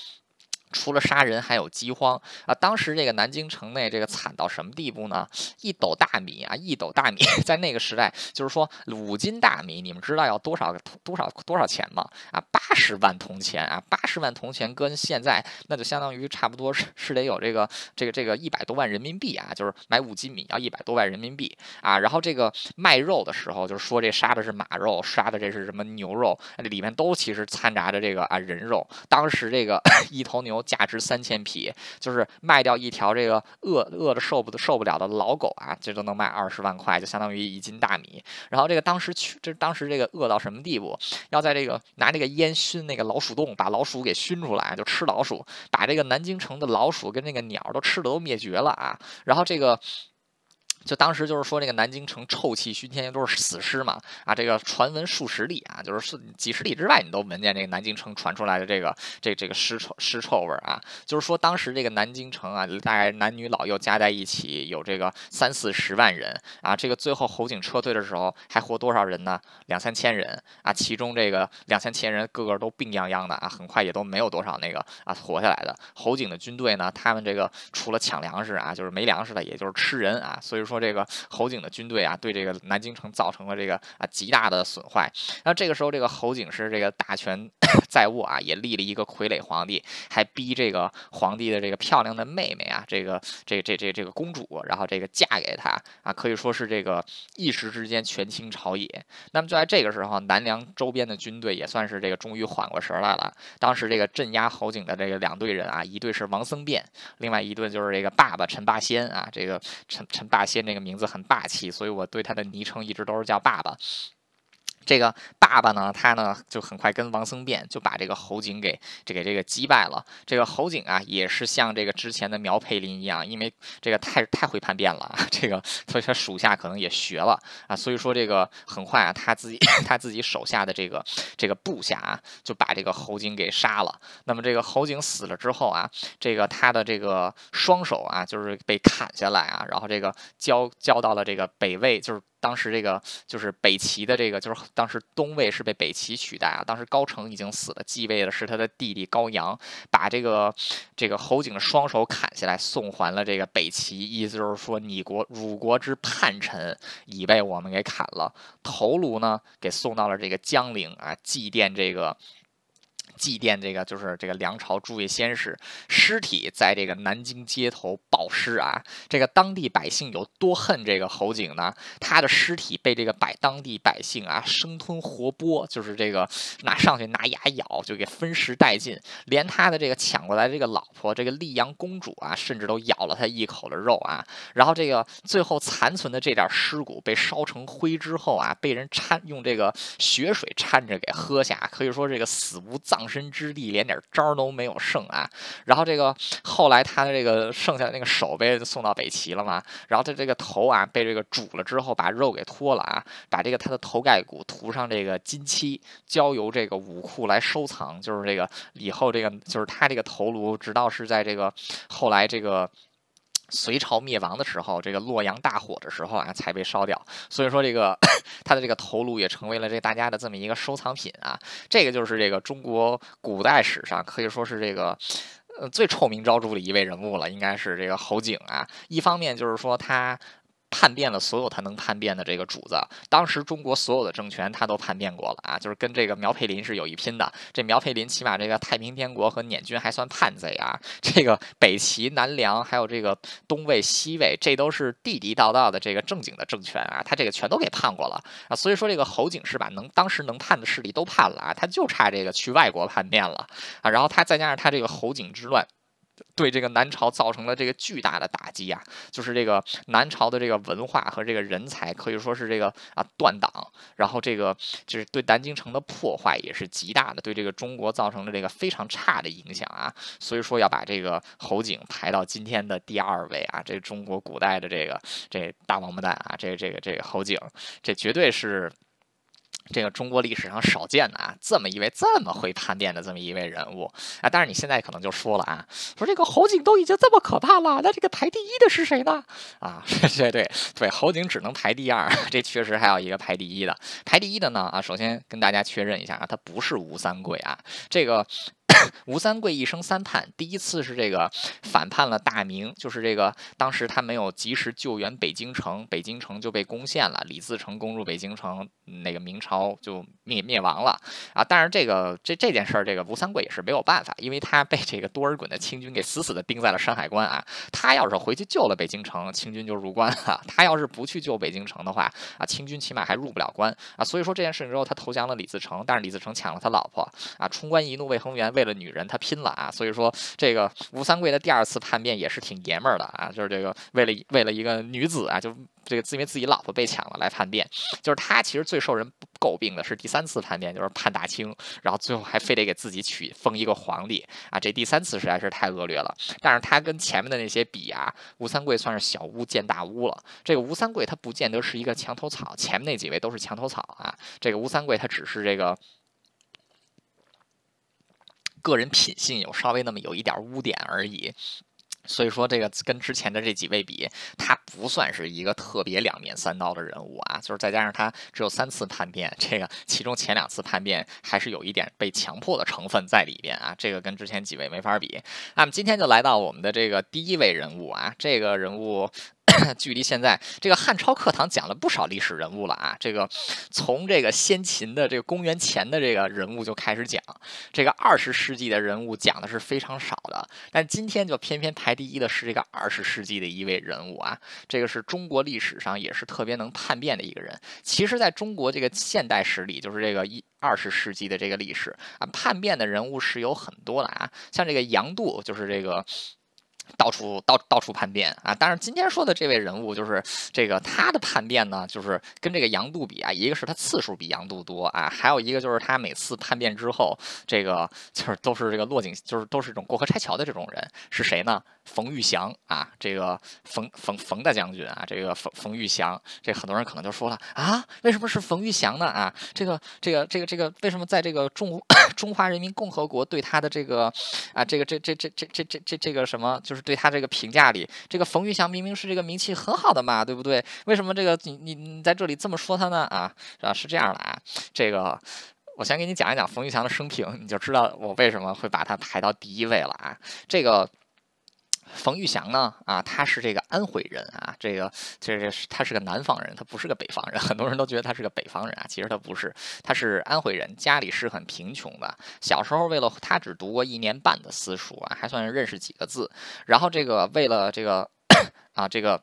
除了杀人，还有饥荒啊！当时这个南京城内这个惨到什么地步呢？一斗大米啊，一斗大米，在那个时代，就是说五斤大米，你们知道要多少多少多少钱吗？啊，八十万铜钱啊！八十万铜钱跟现在那就相当于差不多是是得有这个这个这个一百多万人民币啊！就是买五斤米要一百多万人民币啊！然后这个卖肉的时候，就是说这杀的是马肉，杀的这是什么牛肉，里面都其实掺杂着这个啊人肉。当时这个 一头牛。价值三千匹，就是卖掉一条这个饿饿的受不受不了的老狗啊，这都能卖二十万块，就相当于一斤大米。然后这个当时去，这当时这个饿到什么地步？要在这个拿这个烟熏那个老鼠洞，把老鼠给熏出来，就吃老鼠，把这个南京城的老鼠跟那个鸟都吃的都灭绝了啊。然后这个。就当时就是说，这个南京城臭气熏天，都是死尸嘛啊！这个传闻数十里啊，就是是几十里之外，你都闻见这个南京城传出来的这个这这个尸臭尸臭味儿啊！就是说，当时这个南京城啊，大概男女老幼加在一起有这个三四十万人啊。这个最后侯景撤退的时候，还活多少人呢？两三千人啊！其中这个两三千人个个都病殃殃的啊，很快也都没有多少那个啊活下来的。侯景的军队呢，他们这个除了抢粮食啊，就是没粮食的，也就是吃人啊。所以说。说这个侯景的军队啊，对这个南京城造成了这个啊极大的损坏。那这个时候，这个侯景是这个大权 在握啊，也立了一个傀儡皇帝，还逼这个皇帝的这个漂亮的妹妹啊，这个这这这这个公主，然后这个嫁给他啊，可以说是这个一时之间权倾朝野。那么就在这个时候，南梁周边的军队也算是这个终于缓过神来了。当时这个镇压侯景的这个两队人啊，一队是王僧辩，另外一队就是这个爸爸陈霸先啊，这个陈陈霸先。那个名字很霸气，所以我对他的昵称一直都是叫爸爸。这个爸爸呢，他呢就很快跟王僧辩就把这个侯景给这个这个击败了。这个侯景啊，也是像这个之前的苗培林一样，因为这个太太会叛变了啊，这个所以他属下可能也学了啊。所以说这个很快啊，他自己他自己手下的这个这个部下啊，就把这个侯景给杀了。那么这个侯景死了之后啊，这个他的这个双手啊，就是被砍下来啊，然后这个交交到了这个北魏，就是。当时这个就是北齐的这个，就是当时东魏是被北齐取代啊。当时高澄已经死了，继位的是他的弟弟高阳，把这个这个侯景的双手砍下来，送还了这个北齐。意思就是说，你国汝国之叛臣已被我们给砍了，头颅呢给送到了这个江陵啊，祭奠这个。祭奠这个就是这个梁朝诸位先士尸体在这个南京街头暴尸啊！这个当地百姓有多恨这个侯景呢？他的尸体被这个百当地百姓啊生吞活剥，就是这个拿上去拿牙咬，就给分食殆尽。连他的这个抢过来这个老婆这个丽阳公主啊，甚至都咬了他一口的肉啊。然后这个最后残存的这点尸骨被烧成灰之后啊，被人掺用这个血水掺着给喝下，可以说这个死无葬身之地，连点招都没有剩啊。然后这个后来他的这个剩下的那个手被送到北齐了嘛，然后他这个头啊被这个煮了之后，把肉给脱了啊，把这个他的头盖骨涂上这个金漆，交由这个武库来收藏，就是这个以后这个就是他这个头颅，直到是在这个后来这个。隋朝灭亡的时候，这个洛阳大火的时候啊，才被烧掉。所以说，这个 他的这个头颅也成为了这大家的这么一个收藏品啊。这个就是这个中国古代史上可以说是这个呃最臭名昭著的一位人物了，应该是这个侯景啊。一方面就是说他。叛变了所有他能叛变的这个主子，当时中国所有的政权他都叛变过了啊，就是跟这个苗培林是有一拼的。这苗培林起码这个太平天国和捻军还算叛贼啊，这个北齐、南梁还有这个东魏、西魏，这都是地地道道的这个正经的政权啊，他这个全都给叛过了啊。所以说这个侯景是把能当时能叛的势力都叛了啊，他就差这个去外国叛变了啊。然后他再加上他这个侯景之乱。对这个南朝造成了这个巨大的打击啊，就是这个南朝的这个文化和这个人才可以说是这个啊断档，然后这个就是对南京城的破坏也是极大的，对这个中国造成了这个非常差的影响啊，所以说要把这个侯景排到今天的第二位啊，这中国古代的这个这大王八蛋啊，这个这个这个侯景，这绝对是。这个中国历史上少见的啊，这么一位这么会叛变的这么一位人物啊，但是你现在可能就说了啊，说这个侯景都已经这么可怕了，那这个排第一的是谁呢？啊，对对对，侯景只能排第二，这确实还有一个排第一的，排第一的呢啊，首先跟大家确认一下啊，他不是吴三桂啊，这个。吴三桂一生三叛，第一次是这个反叛了大明，就是这个当时他没有及时救援北京城，北京城就被攻陷了，李自成攻入北京城，那个明朝就灭灭亡了啊。但是这个这这件事儿，这个吴三桂也是没有办法，因为他被这个多尔衮的清军给死死的钉在了山海关啊。他要是回去救了北京城，清军就入关了；他要是不去救北京城的话啊，清军起码还入不了关啊。所以说这件事情之后，他投降了李自成，但是李自成抢了他老婆啊，冲冠一怒为恒源，为了女人，他拼了啊！所以说，这个吴三桂的第二次叛变也是挺爷们儿的啊，就是这个为了为了一个女子啊，就这个因为自己老婆被抢了来叛变。就是他其实最受人诟病的是第三次叛变，就是叛大清，然后最后还非得给自己取封一个皇帝啊！这第三次实在是太恶劣了。但是他跟前面的那些比啊，吴三桂算是小巫见大巫了。这个吴三桂他不见得是一个墙头草，前面那几位都是墙头草啊。这个吴三桂他只是这个。个人品性有稍微那么有一点污点而已，所以说这个跟之前的这几位比，他不算是一个特别两面三刀的人物啊。就是再加上他只有三次叛变，这个其中前两次叛变还是有一点被强迫的成分在里边啊。这个跟之前几位没法比。那么今天就来到我们的这个第一位人物啊，这个人物。距离现在，这个汉朝课堂讲了不少历史人物了啊。这个从这个先秦的这个公元前的这个人物就开始讲，这个二十世纪的人物讲的是非常少的。但今天就偏偏排第一的是这个二十世纪的一位人物啊。这个是中国历史上也是特别能叛变的一个人。其实，在中国这个现代史里，就是这个一二十世纪的这个历史啊，叛变的人物是有很多的啊。像这个杨度，就是这个。到处到到处叛变啊！但是今天说的这位人物，就是这个他的叛变呢，就是跟这个杨度比啊，一个是他次数比杨度多啊，还有一个就是他每次叛变之后，这个就是都是这个落井，就是都是这种过河拆桥的这种人，是谁呢？冯玉祥啊，这个冯冯冯大将军啊，这个冯冯玉祥，这很多人可能就说了啊，为什么是冯玉祥呢？啊，这个这个这个这个为什么在这个中 中华人民共和国对他的这个啊这个这这这这这这这这个什么就就是对他这个评价里，这个冯玉祥明明是这个名气很好的嘛，对不对？为什么这个你你你在这里这么说他呢？啊，是吧？是这样的啊，这个我先给你讲一讲冯玉祥的生平，你就知道我为什么会把他排到第一位了啊，这个。冯玉祥呢，啊，他是这个安徽人啊，这个这这是他是个南方人，他不是个北方人。很多人都觉得他是个北方人啊，其实他不是，他是安徽人，家里是很贫穷的。小时候为了他只读过一年半的私塾啊，还算是认识几个字。然后这个为了这个 啊这个。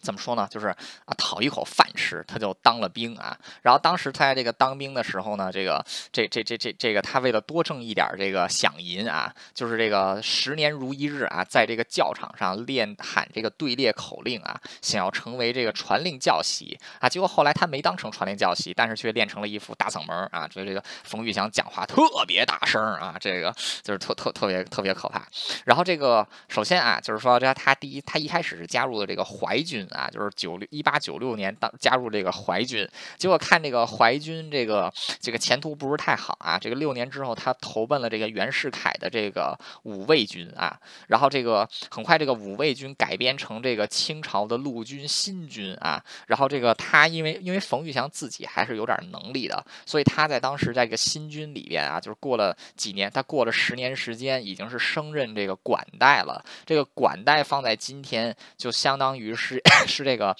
怎么说呢？就是啊，讨一口饭吃，他就当了兵啊。然后当时他在这个当兵的时候呢，这个这这这这这个他为了多挣一点这个饷银啊，就是这个十年如一日啊，在这个教场上练喊这个队列口令啊，想要成为这个传令教习啊。结果后来他没当成传令教习，但是却练成了一副大嗓门啊。这这个冯玉祥讲话特别大声啊，这个就是特特特别特别可怕。然后这个首先啊，就是说这他第一他一开始是加入了这个淮军。啊，就是九六一八九六年当加入这个淮军，结果看这个淮军这个这个前途不是太好啊。这个六年之后，他投奔了这个袁世凯的这个五卫军啊。然后这个很快，这个五卫军改编成这个清朝的陆军新军啊。然后这个他因为因为冯玉祥自己还是有点能力的，所以他在当时在这个新军里边啊，就是过了几年，他过了十年时间，已经是升任这个管带了。这个管带放在今天，就相当于是。是这个。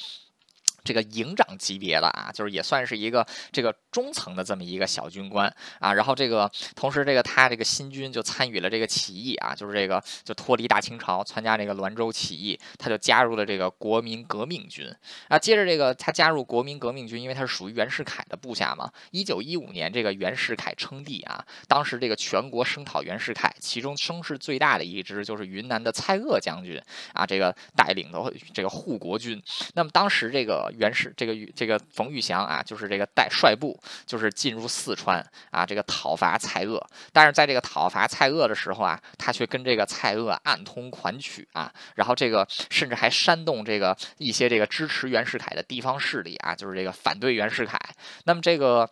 这个营长级别了啊，就是也算是一个这个中层的这么一个小军官啊。然后这个同时，这个他这个新军就参与了这个起义啊，就是这个就脱离大清朝，参加这个滦州起义，他就加入了这个国民革命军啊。接着这个他加入国民革命军，因为他是属于袁世凯的部下嘛。一九一五年，这个袁世凯称帝啊，当时这个全国声讨袁世凯，其中声势最大的一支就是云南的蔡锷将军啊，这个带领的这个护国军。那么当时这个。袁世这个这个冯玉祥啊，就是这个带率部，就是进入四川啊，这个讨伐蔡锷。但是在这个讨伐蔡锷的时候啊，他却跟这个蔡锷暗通款曲啊，然后这个甚至还煽动这个一些这个支持袁世凯的地方势力啊，就是这个反对袁世凯。那么这个。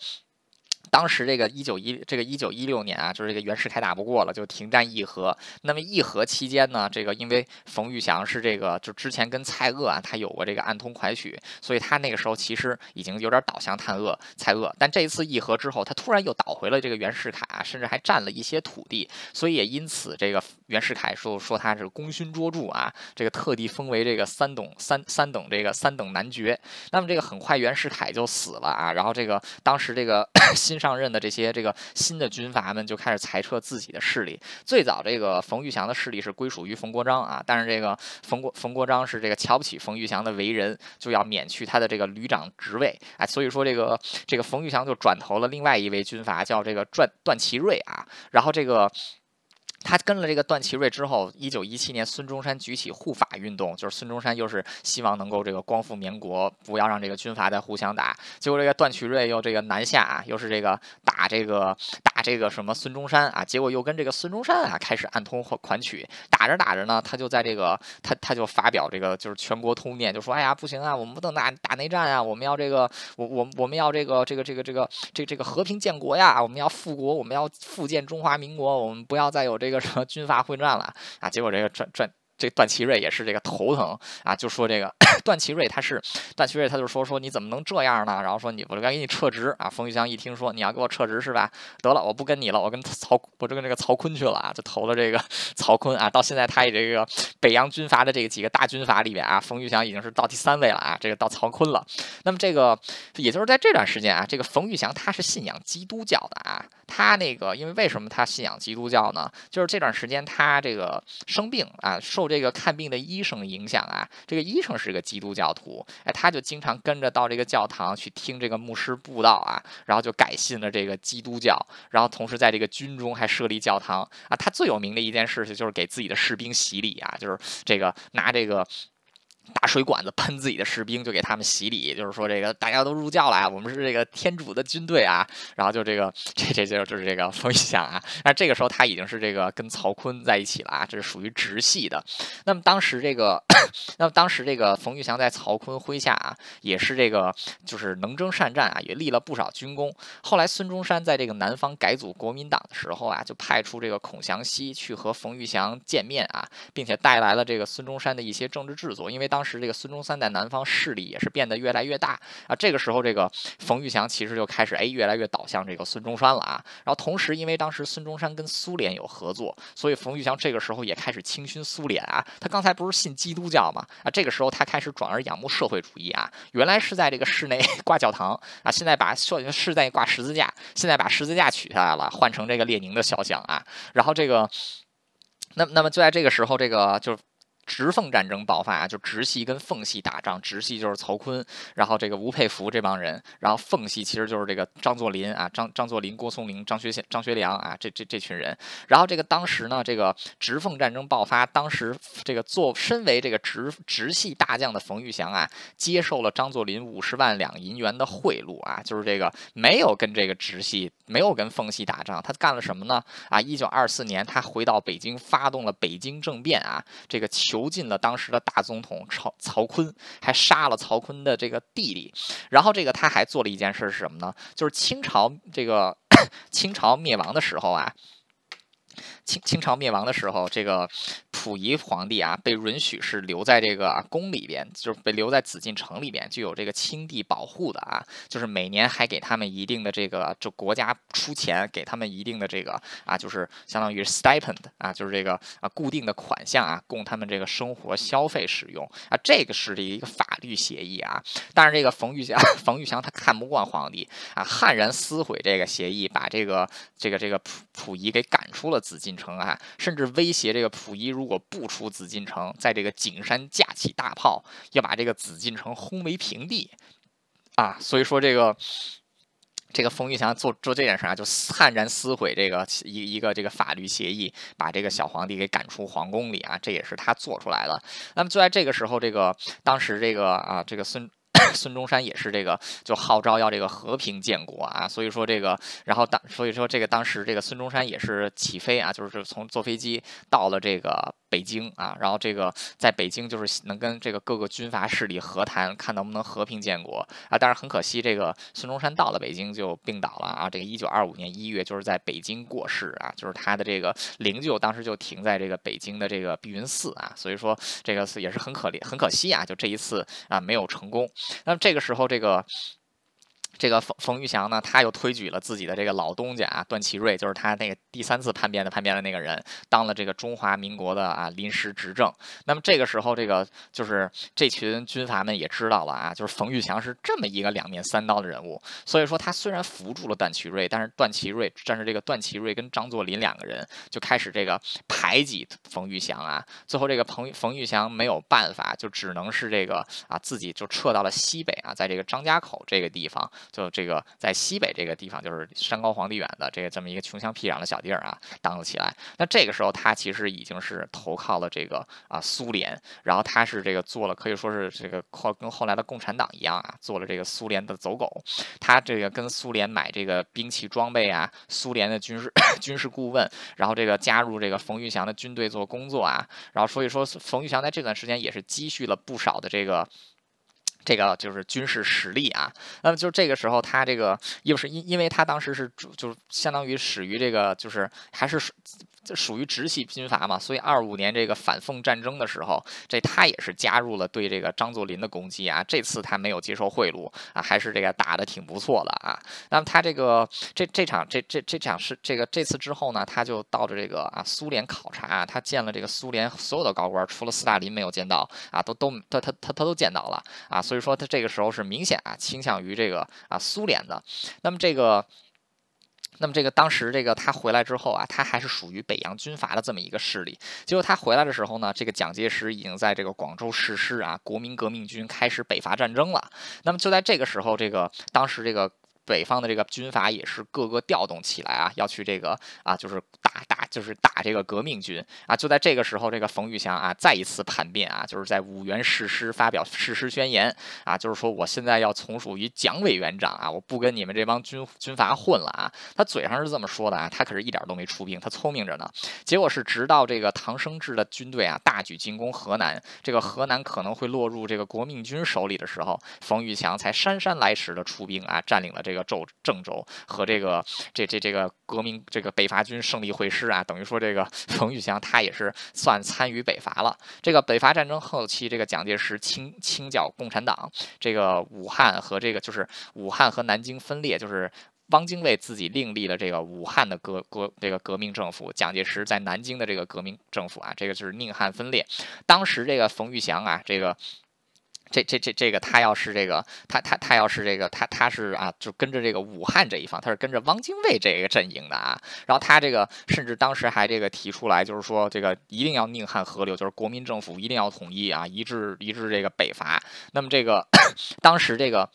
当时这个一九一这个一九一六年啊，就是这个袁世凯打不过了，就停战议和。那么议和期间呢，这个因为冯玉祥是这个就之前跟蔡锷啊，他有过这个暗通款曲，所以他那个时候其实已经有点倒向探恶蔡锷。但这一次议和之后，他突然又倒回了这个袁世凯啊，甚至还占了一些土地，所以也因此这个袁世凯说说他是功勋卓著啊，这个特地封为这个三等三三等这个三等男爵。那么这个很快袁世凯就死了啊，然后这个当时这个 新。上任的这些这个新的军阀们就开始裁撤自己的势力。最早这个冯玉祥的势力是归属于冯国璋啊，但是这个冯国冯国璋是这个瞧不起冯玉祥的为人，就要免去他的这个旅长职位。哎，所以说这个这个冯玉祥就转投了另外一位军阀，叫这个段段祺瑞啊。然后这个。他跟了这个段祺瑞之后，一九一七年孙中山举起护法运动，就是孙中山又是希望能够这个光复民国，不要让这个军阀再互相打。结果这个段祺瑞又这个南下，又是这个打这个打这个什么孙中山啊，结果又跟这个孙中山啊开始暗通款款曲，打着打着呢，他就在这个他他就发表这个就是全国通电，就说哎呀不行啊，我们不能打打内战啊，我们要这个我我我们要这个这个这个这个这这个和平建国呀，我们要复国，我们要复建中华民国，我们不要再有这。什么 军阀混战了啊？结果这个转转。这段祺瑞也是这个头疼啊，就说这个段祺瑞他是段祺瑞，他就说说你怎么能这样呢？然后说你我就该给你撤职啊。冯玉祥一听说你要给我撤职是吧？得了，我不跟你了，我跟曹我就跟这个曹锟去了啊，就投了这个 曹锟啊。到现在他以这个北洋军阀的这个几个大军阀里边啊，冯玉祥已经是到第三位了啊，这个到曹锟了。那么这个也就是在这段时间啊，这个冯玉祥他是信仰基督教的啊，他那个因为为什么他信仰基督教呢？就是这段时间他这个生病啊，受这个看病的医生影响啊，这个医生是个基基督教徒，哎，他就经常跟着到这个教堂去听这个牧师布道啊，然后就改信了这个基督教，然后同时在这个军中还设立教堂啊。他最有名的一件事情就是给自己的士兵洗礼啊，就是这个拿这个。大水管子喷自己的士兵，就给他们洗礼，就是说这个大家都入教了啊，我们是这个天主的军队啊。然后就这个这这就就是这个冯玉祥啊。那这个时候他已经是这个跟曹锟在一起了啊，这是属于直系的。那么当时这个，那么当时这个冯玉祥在曹锟麾下啊，也是这个就是能征善战啊，也立了不少军功。后来孙中山在这个南方改组国民党的时候啊，就派出这个孔祥熙去和冯玉祥见面啊，并且带来了这个孙中山的一些政治制作，因为当。当时这个孙中山在南方势力也是变得越来越大啊。这个时候，这个冯玉祥其实就开始哎越来越倒向这个孙中山了啊。然后同时，因为当时孙中山跟苏联有合作，所以冯玉祥这个时候也开始清熏苏联啊。他刚才不是信基督教嘛啊，这个时候他开始转而仰慕社会主义啊。原来是在这个室内 挂教堂啊，现在把是是在挂十字架，现在把十字架取下来了，换成这个列宁的肖像啊。然后这个，那那么就在这个时候，这个就。直奉战争爆发啊，就直系跟奉系打仗，直系就是曹锟，然后这个吴佩孚这帮人，然后奉系其实就是这个张作霖啊，张张作霖、郭松龄、张学张学良啊，这这这群人。然后这个当时呢，这个直奉战争爆发，当时这个做身为这个直直系大将的冯玉祥啊，接受了张作霖五十万两银元的贿赂啊，就是这个没有跟这个直系没有跟奉系打仗，他干了什么呢？啊，一九二四年他回到北京，发动了北京政变啊，这个求。囚禁了当时的大总统曹曹锟，还杀了曹锟的这个弟弟。然后这个他还做了一件事是什么呢？就是清朝这个清朝灭亡的时候啊。清清朝灭亡的时候，这个溥仪皇帝啊，被允许是留在这个宫里边，就是被留在紫禁城里边，就有这个清帝保护的啊，就是每年还给他们一定的这个，就国家出钱给他们一定的这个啊，就是相当于 stipend 啊，就是这个啊固定的款项啊，供他们这个生活消费使用啊，这个是这一个法律协议啊。但是这个冯玉祥，冯玉祥他看不惯皇帝啊，悍然撕毁这个协议，把这个这个这个溥溥仪给赶出了紫禁。城啊，甚至威胁这个溥仪，如果不出紫禁城，在这个景山架起大炮，要把这个紫禁城轰为平地啊！所以说，这个这个冯玉祥做做这件事啊，就悍然撕毁这个一一个这个法律协议，把这个小皇帝给赶出皇宫里啊，这也是他做出来的。那么就在这个时候，这个当时这个啊，这个孙。孙中山也是这个，就号召要这个和平建国啊，所以说这个，然后当所以说这个当时这个孙中山也是起飞啊，就是从坐飞机到了这个。北京啊，然后这个在北京就是能跟这个各个军阀势力和谈，看能不能和平建国啊。但是很可惜，这个孙中山到了北京就病倒了啊。这个一九二五年一月就是在北京过世啊，就是他的这个灵柩当时就停在这个北京的这个碧云寺啊。所以说这个也是很可怜，很可惜啊，就这一次啊没有成功。那么这个时候这个。这个冯冯玉祥呢，他又推举了自己的这个老东家啊，段祺瑞，就是他那个第三次叛变的叛变的那个人，当了这个中华民国的啊临时执政。那么这个时候，这个就是这群军阀们也知道了啊，就是冯玉祥是这么一个两面三刀的人物。所以说，他虽然扶住了段祺瑞，但是段祺瑞，但是这个段祺瑞跟张作霖两个人就开始这个排挤冯玉祥啊。最后，这个冯冯玉祥没有办法，就只能是这个啊自己就撤到了西北啊，在这个张家口这个地方。就这个在西北这个地方，就是山高皇帝远的这个这么一个穷乡僻壤的小地儿啊，当了起来。那这个时候他其实已经是投靠了这个啊苏联，然后他是这个做了可以说是这个后跟后来的共产党一样啊，做了这个苏联的走狗。他这个跟苏联买这个兵器装备啊，苏联的军事 军事顾问，然后这个加入这个冯玉祥的军队做工作啊，然后所以说冯玉祥在这段时间也是积蓄了不少的这个。这个就是军事实力啊，那么就这个时候，他这个又是因因为他当时是就相当于始于这个就是还是。这属于直系军阀嘛，所以二五年这个反奉战争的时候，这他也是加入了对这个张作霖的攻击啊。这次他没有接受贿赂啊，还是这个打的挺不错的啊。那么他这个这这场这这这场是这个这次之后呢，他就到了这个啊苏联考察，他见了这个苏联所有的高官，除了斯大林没有见到啊，都都他他他他都见到了啊。所以说他这个时候是明显啊倾向于这个啊苏联的。那么这个。那么这个当时这个他回来之后啊，他还是属于北洋军阀的这么一个势力。结果他回来的时候呢，这个蒋介石已经在这个广州誓师啊，国民革命军开始北伐战争了。那么就在这个时候，这个当时这个。北方的这个军阀也是各个调动起来啊，要去这个啊，就是打打，就是打这个革命军啊。就在这个时候，这个冯玉祥啊，再一次叛变啊，就是在五原誓师发表誓师宣言啊，就是说我现在要从属于蒋委员长啊，我不跟你们这帮军军阀混了啊。他嘴上是这么说的啊，他可是一点都没出兵，他聪明着呢。结果是直到这个唐生智的军队啊大举进攻河南，这个河南可能会落入这个国民军手里的时候，冯玉祥才姗姗来迟的出兵啊，占领了这个。这个州郑州和这个这这这个革命这个北伐军胜利会师啊，等于说这个冯玉祥他也是算参与北伐了。这个北伐战争后期，这个蒋介石清清剿共产党，这个武汉和这个就是武汉和南京分裂，就是。汪精卫自己另立了这个武汉的革革这个革命政府，蒋介石在南京的这个革命政府啊，这个就是宁汉分裂。当时这个冯玉祥啊，这个这这这这个他要是这个他他他要是这个他他是啊，就跟着这个武汉这一方，他是跟着汪精卫这个阵营的啊。然后他这个甚至当时还这个提出来，就是说这个一定要宁汉合流，就是国民政府一定要统一啊，一致一致这个北伐。那么这个 当时这个。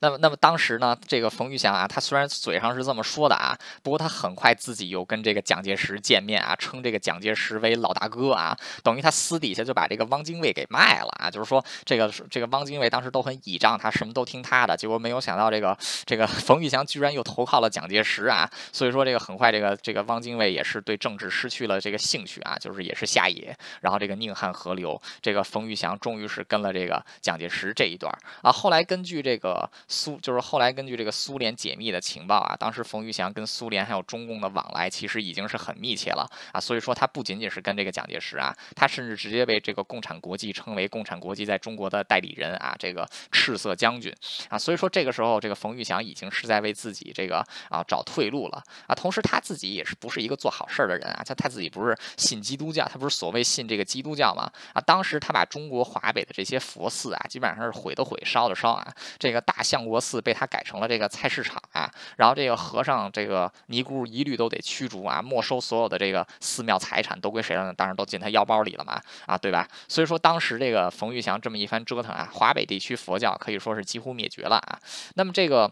那么，那么当时呢，这个冯玉祥啊，他虽然嘴上是这么说的啊，不过他很快自己又跟这个蒋介石见面啊，称这个蒋介石为老大哥啊，等于他私底下就把这个汪精卫给卖了啊，就是说这个这个汪精卫当时都很倚仗他，什么都听他的，结果没有想到这个这个 冯玉祥居然又投靠了蒋介石啊，所以说这个很快这个这个汪精卫也是对政治失去了这个兴趣啊，就是也是下野，然后这个宁汉合流，这个冯玉祥终于是跟了这个蒋介石这一段啊，后来根据这个。苏就是后来根据这个苏联解密的情报啊，当时冯玉祥跟苏联还有中共的往来其实已经是很密切了啊，所以说他不仅仅是跟这个蒋介石啊，他甚至直接被这个共产国际称为共产国际在中国的代理人啊，这个赤色将军啊，所以说这个时候这个冯玉祥已经是在为自己这个啊找退路了啊，同时他自己也是不是一个做好事儿的人啊，他他自己不是信基督教，他不是所谓信这个基督教嘛啊，当时他把中国华北的这些佛寺啊，基本上是毁的毁，烧的烧啊，这个大相国寺被他改成了这个菜市场啊，然后这个和尚这个尼姑一律都得驱逐啊，没收所有的这个寺庙财产都归谁了呢？当然都进他腰包里了嘛，啊，对吧？所以说当时这个冯玉祥这么一番折腾啊，华北地区佛教可以说是几乎灭绝了啊。那么这个。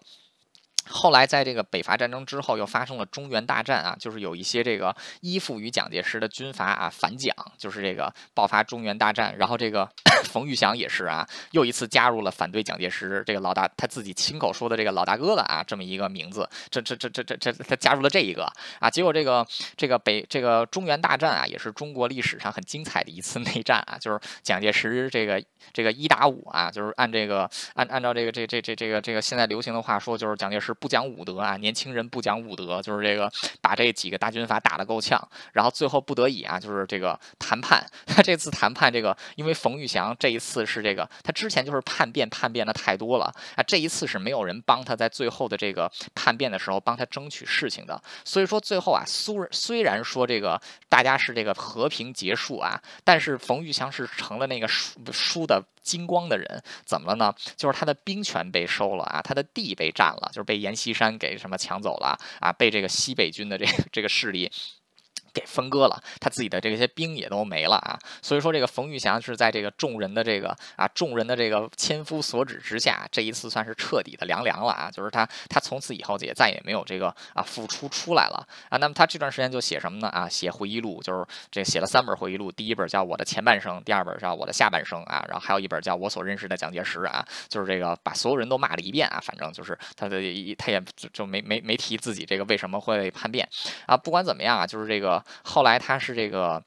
后来，在这个北伐战争之后，又发生了中原大战啊，就是有一些这个依附于蒋介石的军阀啊反蒋，就是这个爆发中原大战。然后这个 冯玉祥也是啊，又一次加入了反对蒋介石这个老大，他自己亲口说的这个老大哥的啊这么一个名字，这这这这这这他加入了这一个啊。结果这个这个北这个中原大战啊，也是中国历史上很精彩的一次内战啊，就是蒋介石这个这个一打五啊，就是按这个按按照这个这这这这个这个现在流行的话说，就是蒋介石。不讲武德啊，年轻人不讲武德，就是这个把这几个大军阀打得够呛，然后最后不得已啊，就是这个谈判。他这次谈判，这个因为冯玉祥这一次是这个，他之前就是叛变，叛变的太多了啊，这一次是没有人帮他在最后的这个叛变的时候帮他争取事情的。所以说最后啊，苏虽然说这个大家是这个和平结束啊，但是冯玉祥是成了那个输输的。金光的人怎么了呢？就是他的兵权被收了啊，他的地被占了，就是被阎锡山给什么抢走了啊，被这个西北军的这个这个势力。给分割了，他自己的这些兵也都没了啊，所以说这个冯玉祥是在这个众人的这个啊众人的这个千夫所指之下，这一次算是彻底的凉凉了啊，就是他他从此以后也再也没有这个啊复出出来了啊。那么他这段时间就写什么呢啊？写回忆录，就是这写了三本回忆录，第一本叫我的前半生，第二本叫我的下半生啊，然后还有一本叫我所认识的蒋介石啊，就是这个把所有人都骂了一遍啊，反正就是他的他也就没没没提自己这个为什么会叛变啊。不管怎么样啊，就是这个。后来他是这个。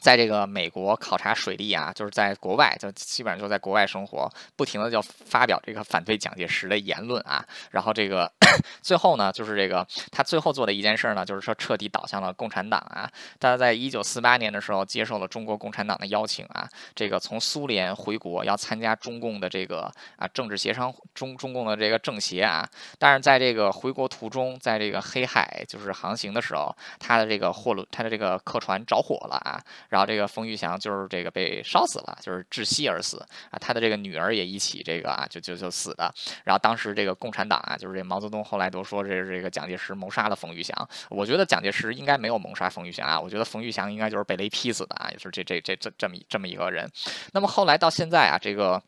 在这个美国考察水利啊，就是在国外，就基本上就在国外生活，不停的就发表这个反对蒋介石的言论啊。然后这个 最后呢，就是这个他最后做的一件事呢，就是说彻底倒向了共产党啊。他在一九四八年的时候接受了中国共产党的邀请啊，这个从苏联回国要参加中共的这个啊政治协商中中共的这个政协啊。但是在这个回国途中，在这个黑海就是航行的时候，他的这个货轮他的这个客船着火了啊。然后这个冯玉祥就是这个被烧死了，就是窒息而死啊。他的这个女儿也一起这个啊，就就就死的。然后当时这个共产党啊，就是这毛泽东后来都说这是这个蒋介石谋杀了冯玉祥。我觉得蒋介石应该没有谋杀冯玉祥啊，我觉得冯玉祥应该就是被雷劈死的啊，也是这这这这这么这么一个人。那么后来到现在啊，这个。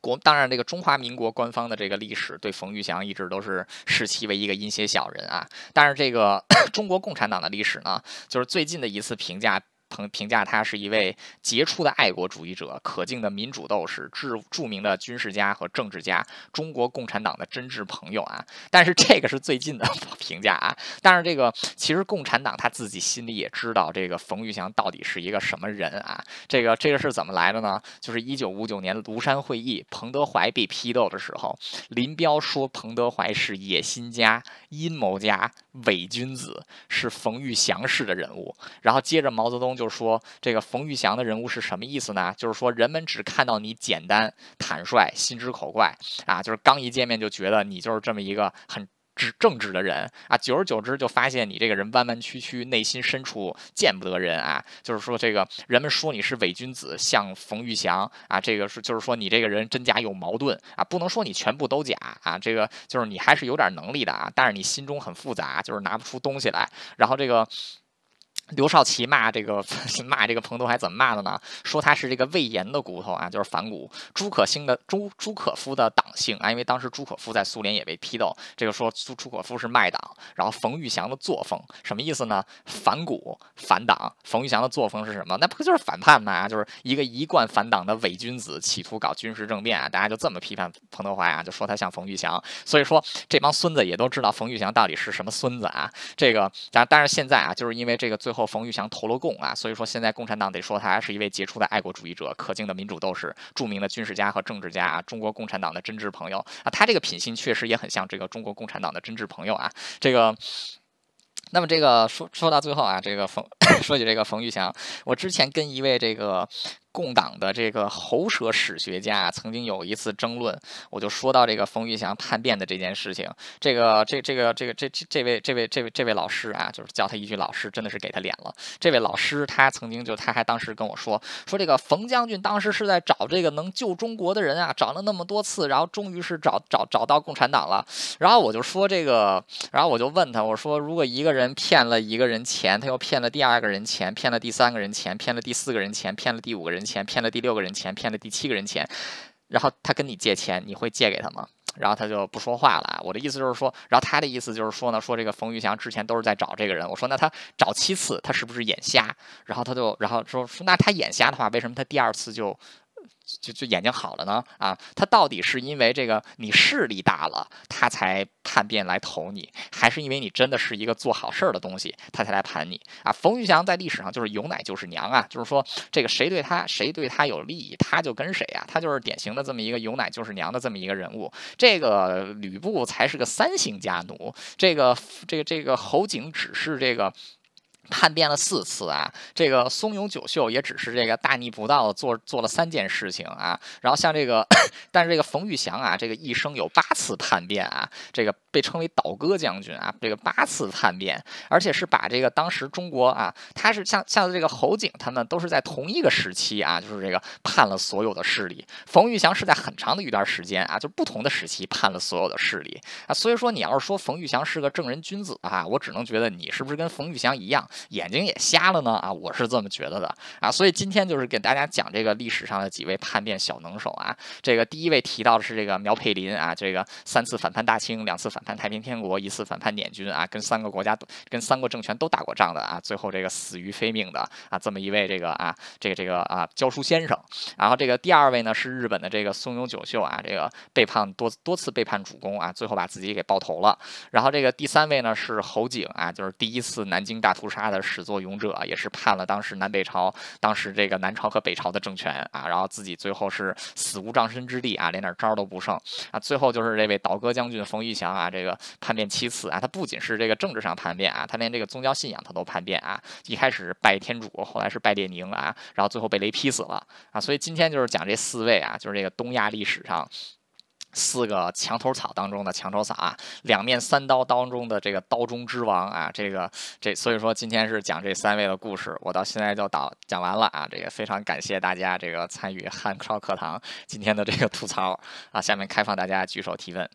国当然，这个中华民国官方的这个历史对冯玉祥一直都是视其为一个阴邪小人啊。但是这个 中国共产党的历史呢，就是最近的一次评价评评价他是一位杰出的爱国主义者、可敬的民主斗士、著著名的军事家和政治家、中国共产党的真挚朋友啊。但是这个是最近的 评价啊。但是这个其实共产党他自己心里也知道，这个冯玉祥到底是一个什么人啊？这个这个是怎么来的呢？就是一九五九年庐山会议，彭德怀被批斗的时候，林彪说彭德怀是野心家、阴谋家、伪君子，是冯玉祥式的人物。然后接着毛泽东就说，这个冯玉祥的人物是什么意思呢？就是说人们只看到你简单、坦率、心直口快啊，就是刚一见面就觉得你就是这么一个很。直正直的人啊，久而久之就发现你这个人弯弯曲曲，内心深处见不得人啊。就是说，这个人们说你是伪君子，像冯玉祥啊，这个是就是说你这个人真假有矛盾啊，不能说你全部都假啊。这个就是你还是有点能力的啊，但是你心中很复杂，就是拿不出东西来。然后这个。刘少奇骂这个 骂这个彭德怀怎么骂的呢？说他是这个魏延的骨头啊，就是反骨。朱可兴的朱朱可夫的党性啊，因为当时朱可夫在苏联也被批斗，这个说朱朱可夫是卖党。然后冯玉祥的作风什么意思呢？反骨反党。冯玉祥的作风是什么？那不就是反叛吗？就是一个一贯反党的伪君子，企图搞军事政变啊！大家就这么批判彭德怀啊，就说他像冯玉祥。所以说这帮孙子也都知道冯玉祥到底是什么孙子啊。这个但但是现在啊，就是因为这个最后。后冯玉祥投了共啊，所以说现在共产党得说他是一位杰出的爱国主义者、可敬的民主斗士、著名的军事家和政治家啊，中国共产党的真挚朋友啊，他这个品性确实也很像这个中国共产党的真挚朋友啊，这个。那么这个说说到最后啊，这个冯 说起这个冯玉祥，我之前跟一位这个。共党的这个喉舌史学家曾经有一次争论，我就说到这个冯玉祥叛变的这件事情。这个这这个这个这这这位这位这位这位老师啊，就是叫他一句老师，真的是给他脸了。这位老师他曾经就他还当时跟我说说这个冯将军当时是在找这个能救中国的人啊，找了那么多次，然后终于是找找找到共产党了。然后我就说这个，然后我就问他，我说如果一个人骗了一个人钱，他又骗了第二个人钱，骗了第三个人钱，骗了第四个人钱，骗了第五个人。人钱骗了第六个人钱，骗了第七个人钱，然后他跟你借钱，你会借给他吗？然后他就不说话了。我的意思就是说，然后他的意思就是说呢，说这个冯玉祥之前都是在找这个人。我说那他找七次，他是不是眼瞎？然后他就然后说说那他眼瞎的话，为什么他第二次就？就就眼睛好了呢啊，他到底是因为这个你势力大了，他才叛变来投你，还是因为你真的是一个做好事儿的东西，他才来盘你啊？冯玉祥在历史上就是有奶就是娘啊，就是说这个谁对他谁对他有利益，他就跟谁啊，他就是典型的这么一个有奶就是娘的这么一个人物。这个吕布才是个三姓家奴，这个这个这个侯景只是这个。叛变了四次啊，这个松永久秀也只是这个大逆不道做做了三件事情啊，然后像这个，但是这个冯玉祥啊，这个一生有八次叛变啊，这个被称为倒戈将军啊，这个八次叛变，而且是把这个当时中国啊，他是像像这个侯景他们都是在同一个时期啊，就是这个叛了所有的势力，冯玉祥是在很长的一段时间啊，就不同的时期叛了所有的势力啊，所以说你要是说冯玉祥是个正人君子啊，我只能觉得你是不是跟冯玉祥一样。眼睛也瞎了呢啊，我是这么觉得的啊，所以今天就是给大家讲这个历史上的几位叛变小能手啊。这个第一位提到的是这个苗佩林啊，这个三次反叛大清，两次反叛太平天国，一次反叛捻军啊，跟三个国家、跟三个政权都打过仗的啊，最后这个死于非命的啊，这么一位这个啊，这个这个啊教书先生。然后这个第二位呢是日本的这个松永久秀啊，这个背叛多多次背叛主公啊，最后把自己给爆头了。然后这个第三位呢是侯景啊，就是第一次南京大屠杀。他的始作俑者也是叛了当时南北朝，当时这个南朝和北朝的政权啊，然后自己最后是死无葬身之地啊，连点招都不剩啊。最后就是这位倒戈将军冯玉祥啊，这个叛变七次啊，他不仅是这个政治上叛变啊，他连这个宗教信仰他都叛变啊。一开始拜天主，后来是拜列宁啊，然后最后被雷劈死了啊。所以今天就是讲这四位啊，就是这个东亚历史上。四个墙头草当中的墙头草啊，两面三刀当中的这个刀中之王啊，这个这所以说今天是讲这三位的故事，我到现在就导讲完了啊，这个非常感谢大家这个参与汉超课堂今天的这个吐槽啊，下面开放大家举手提问。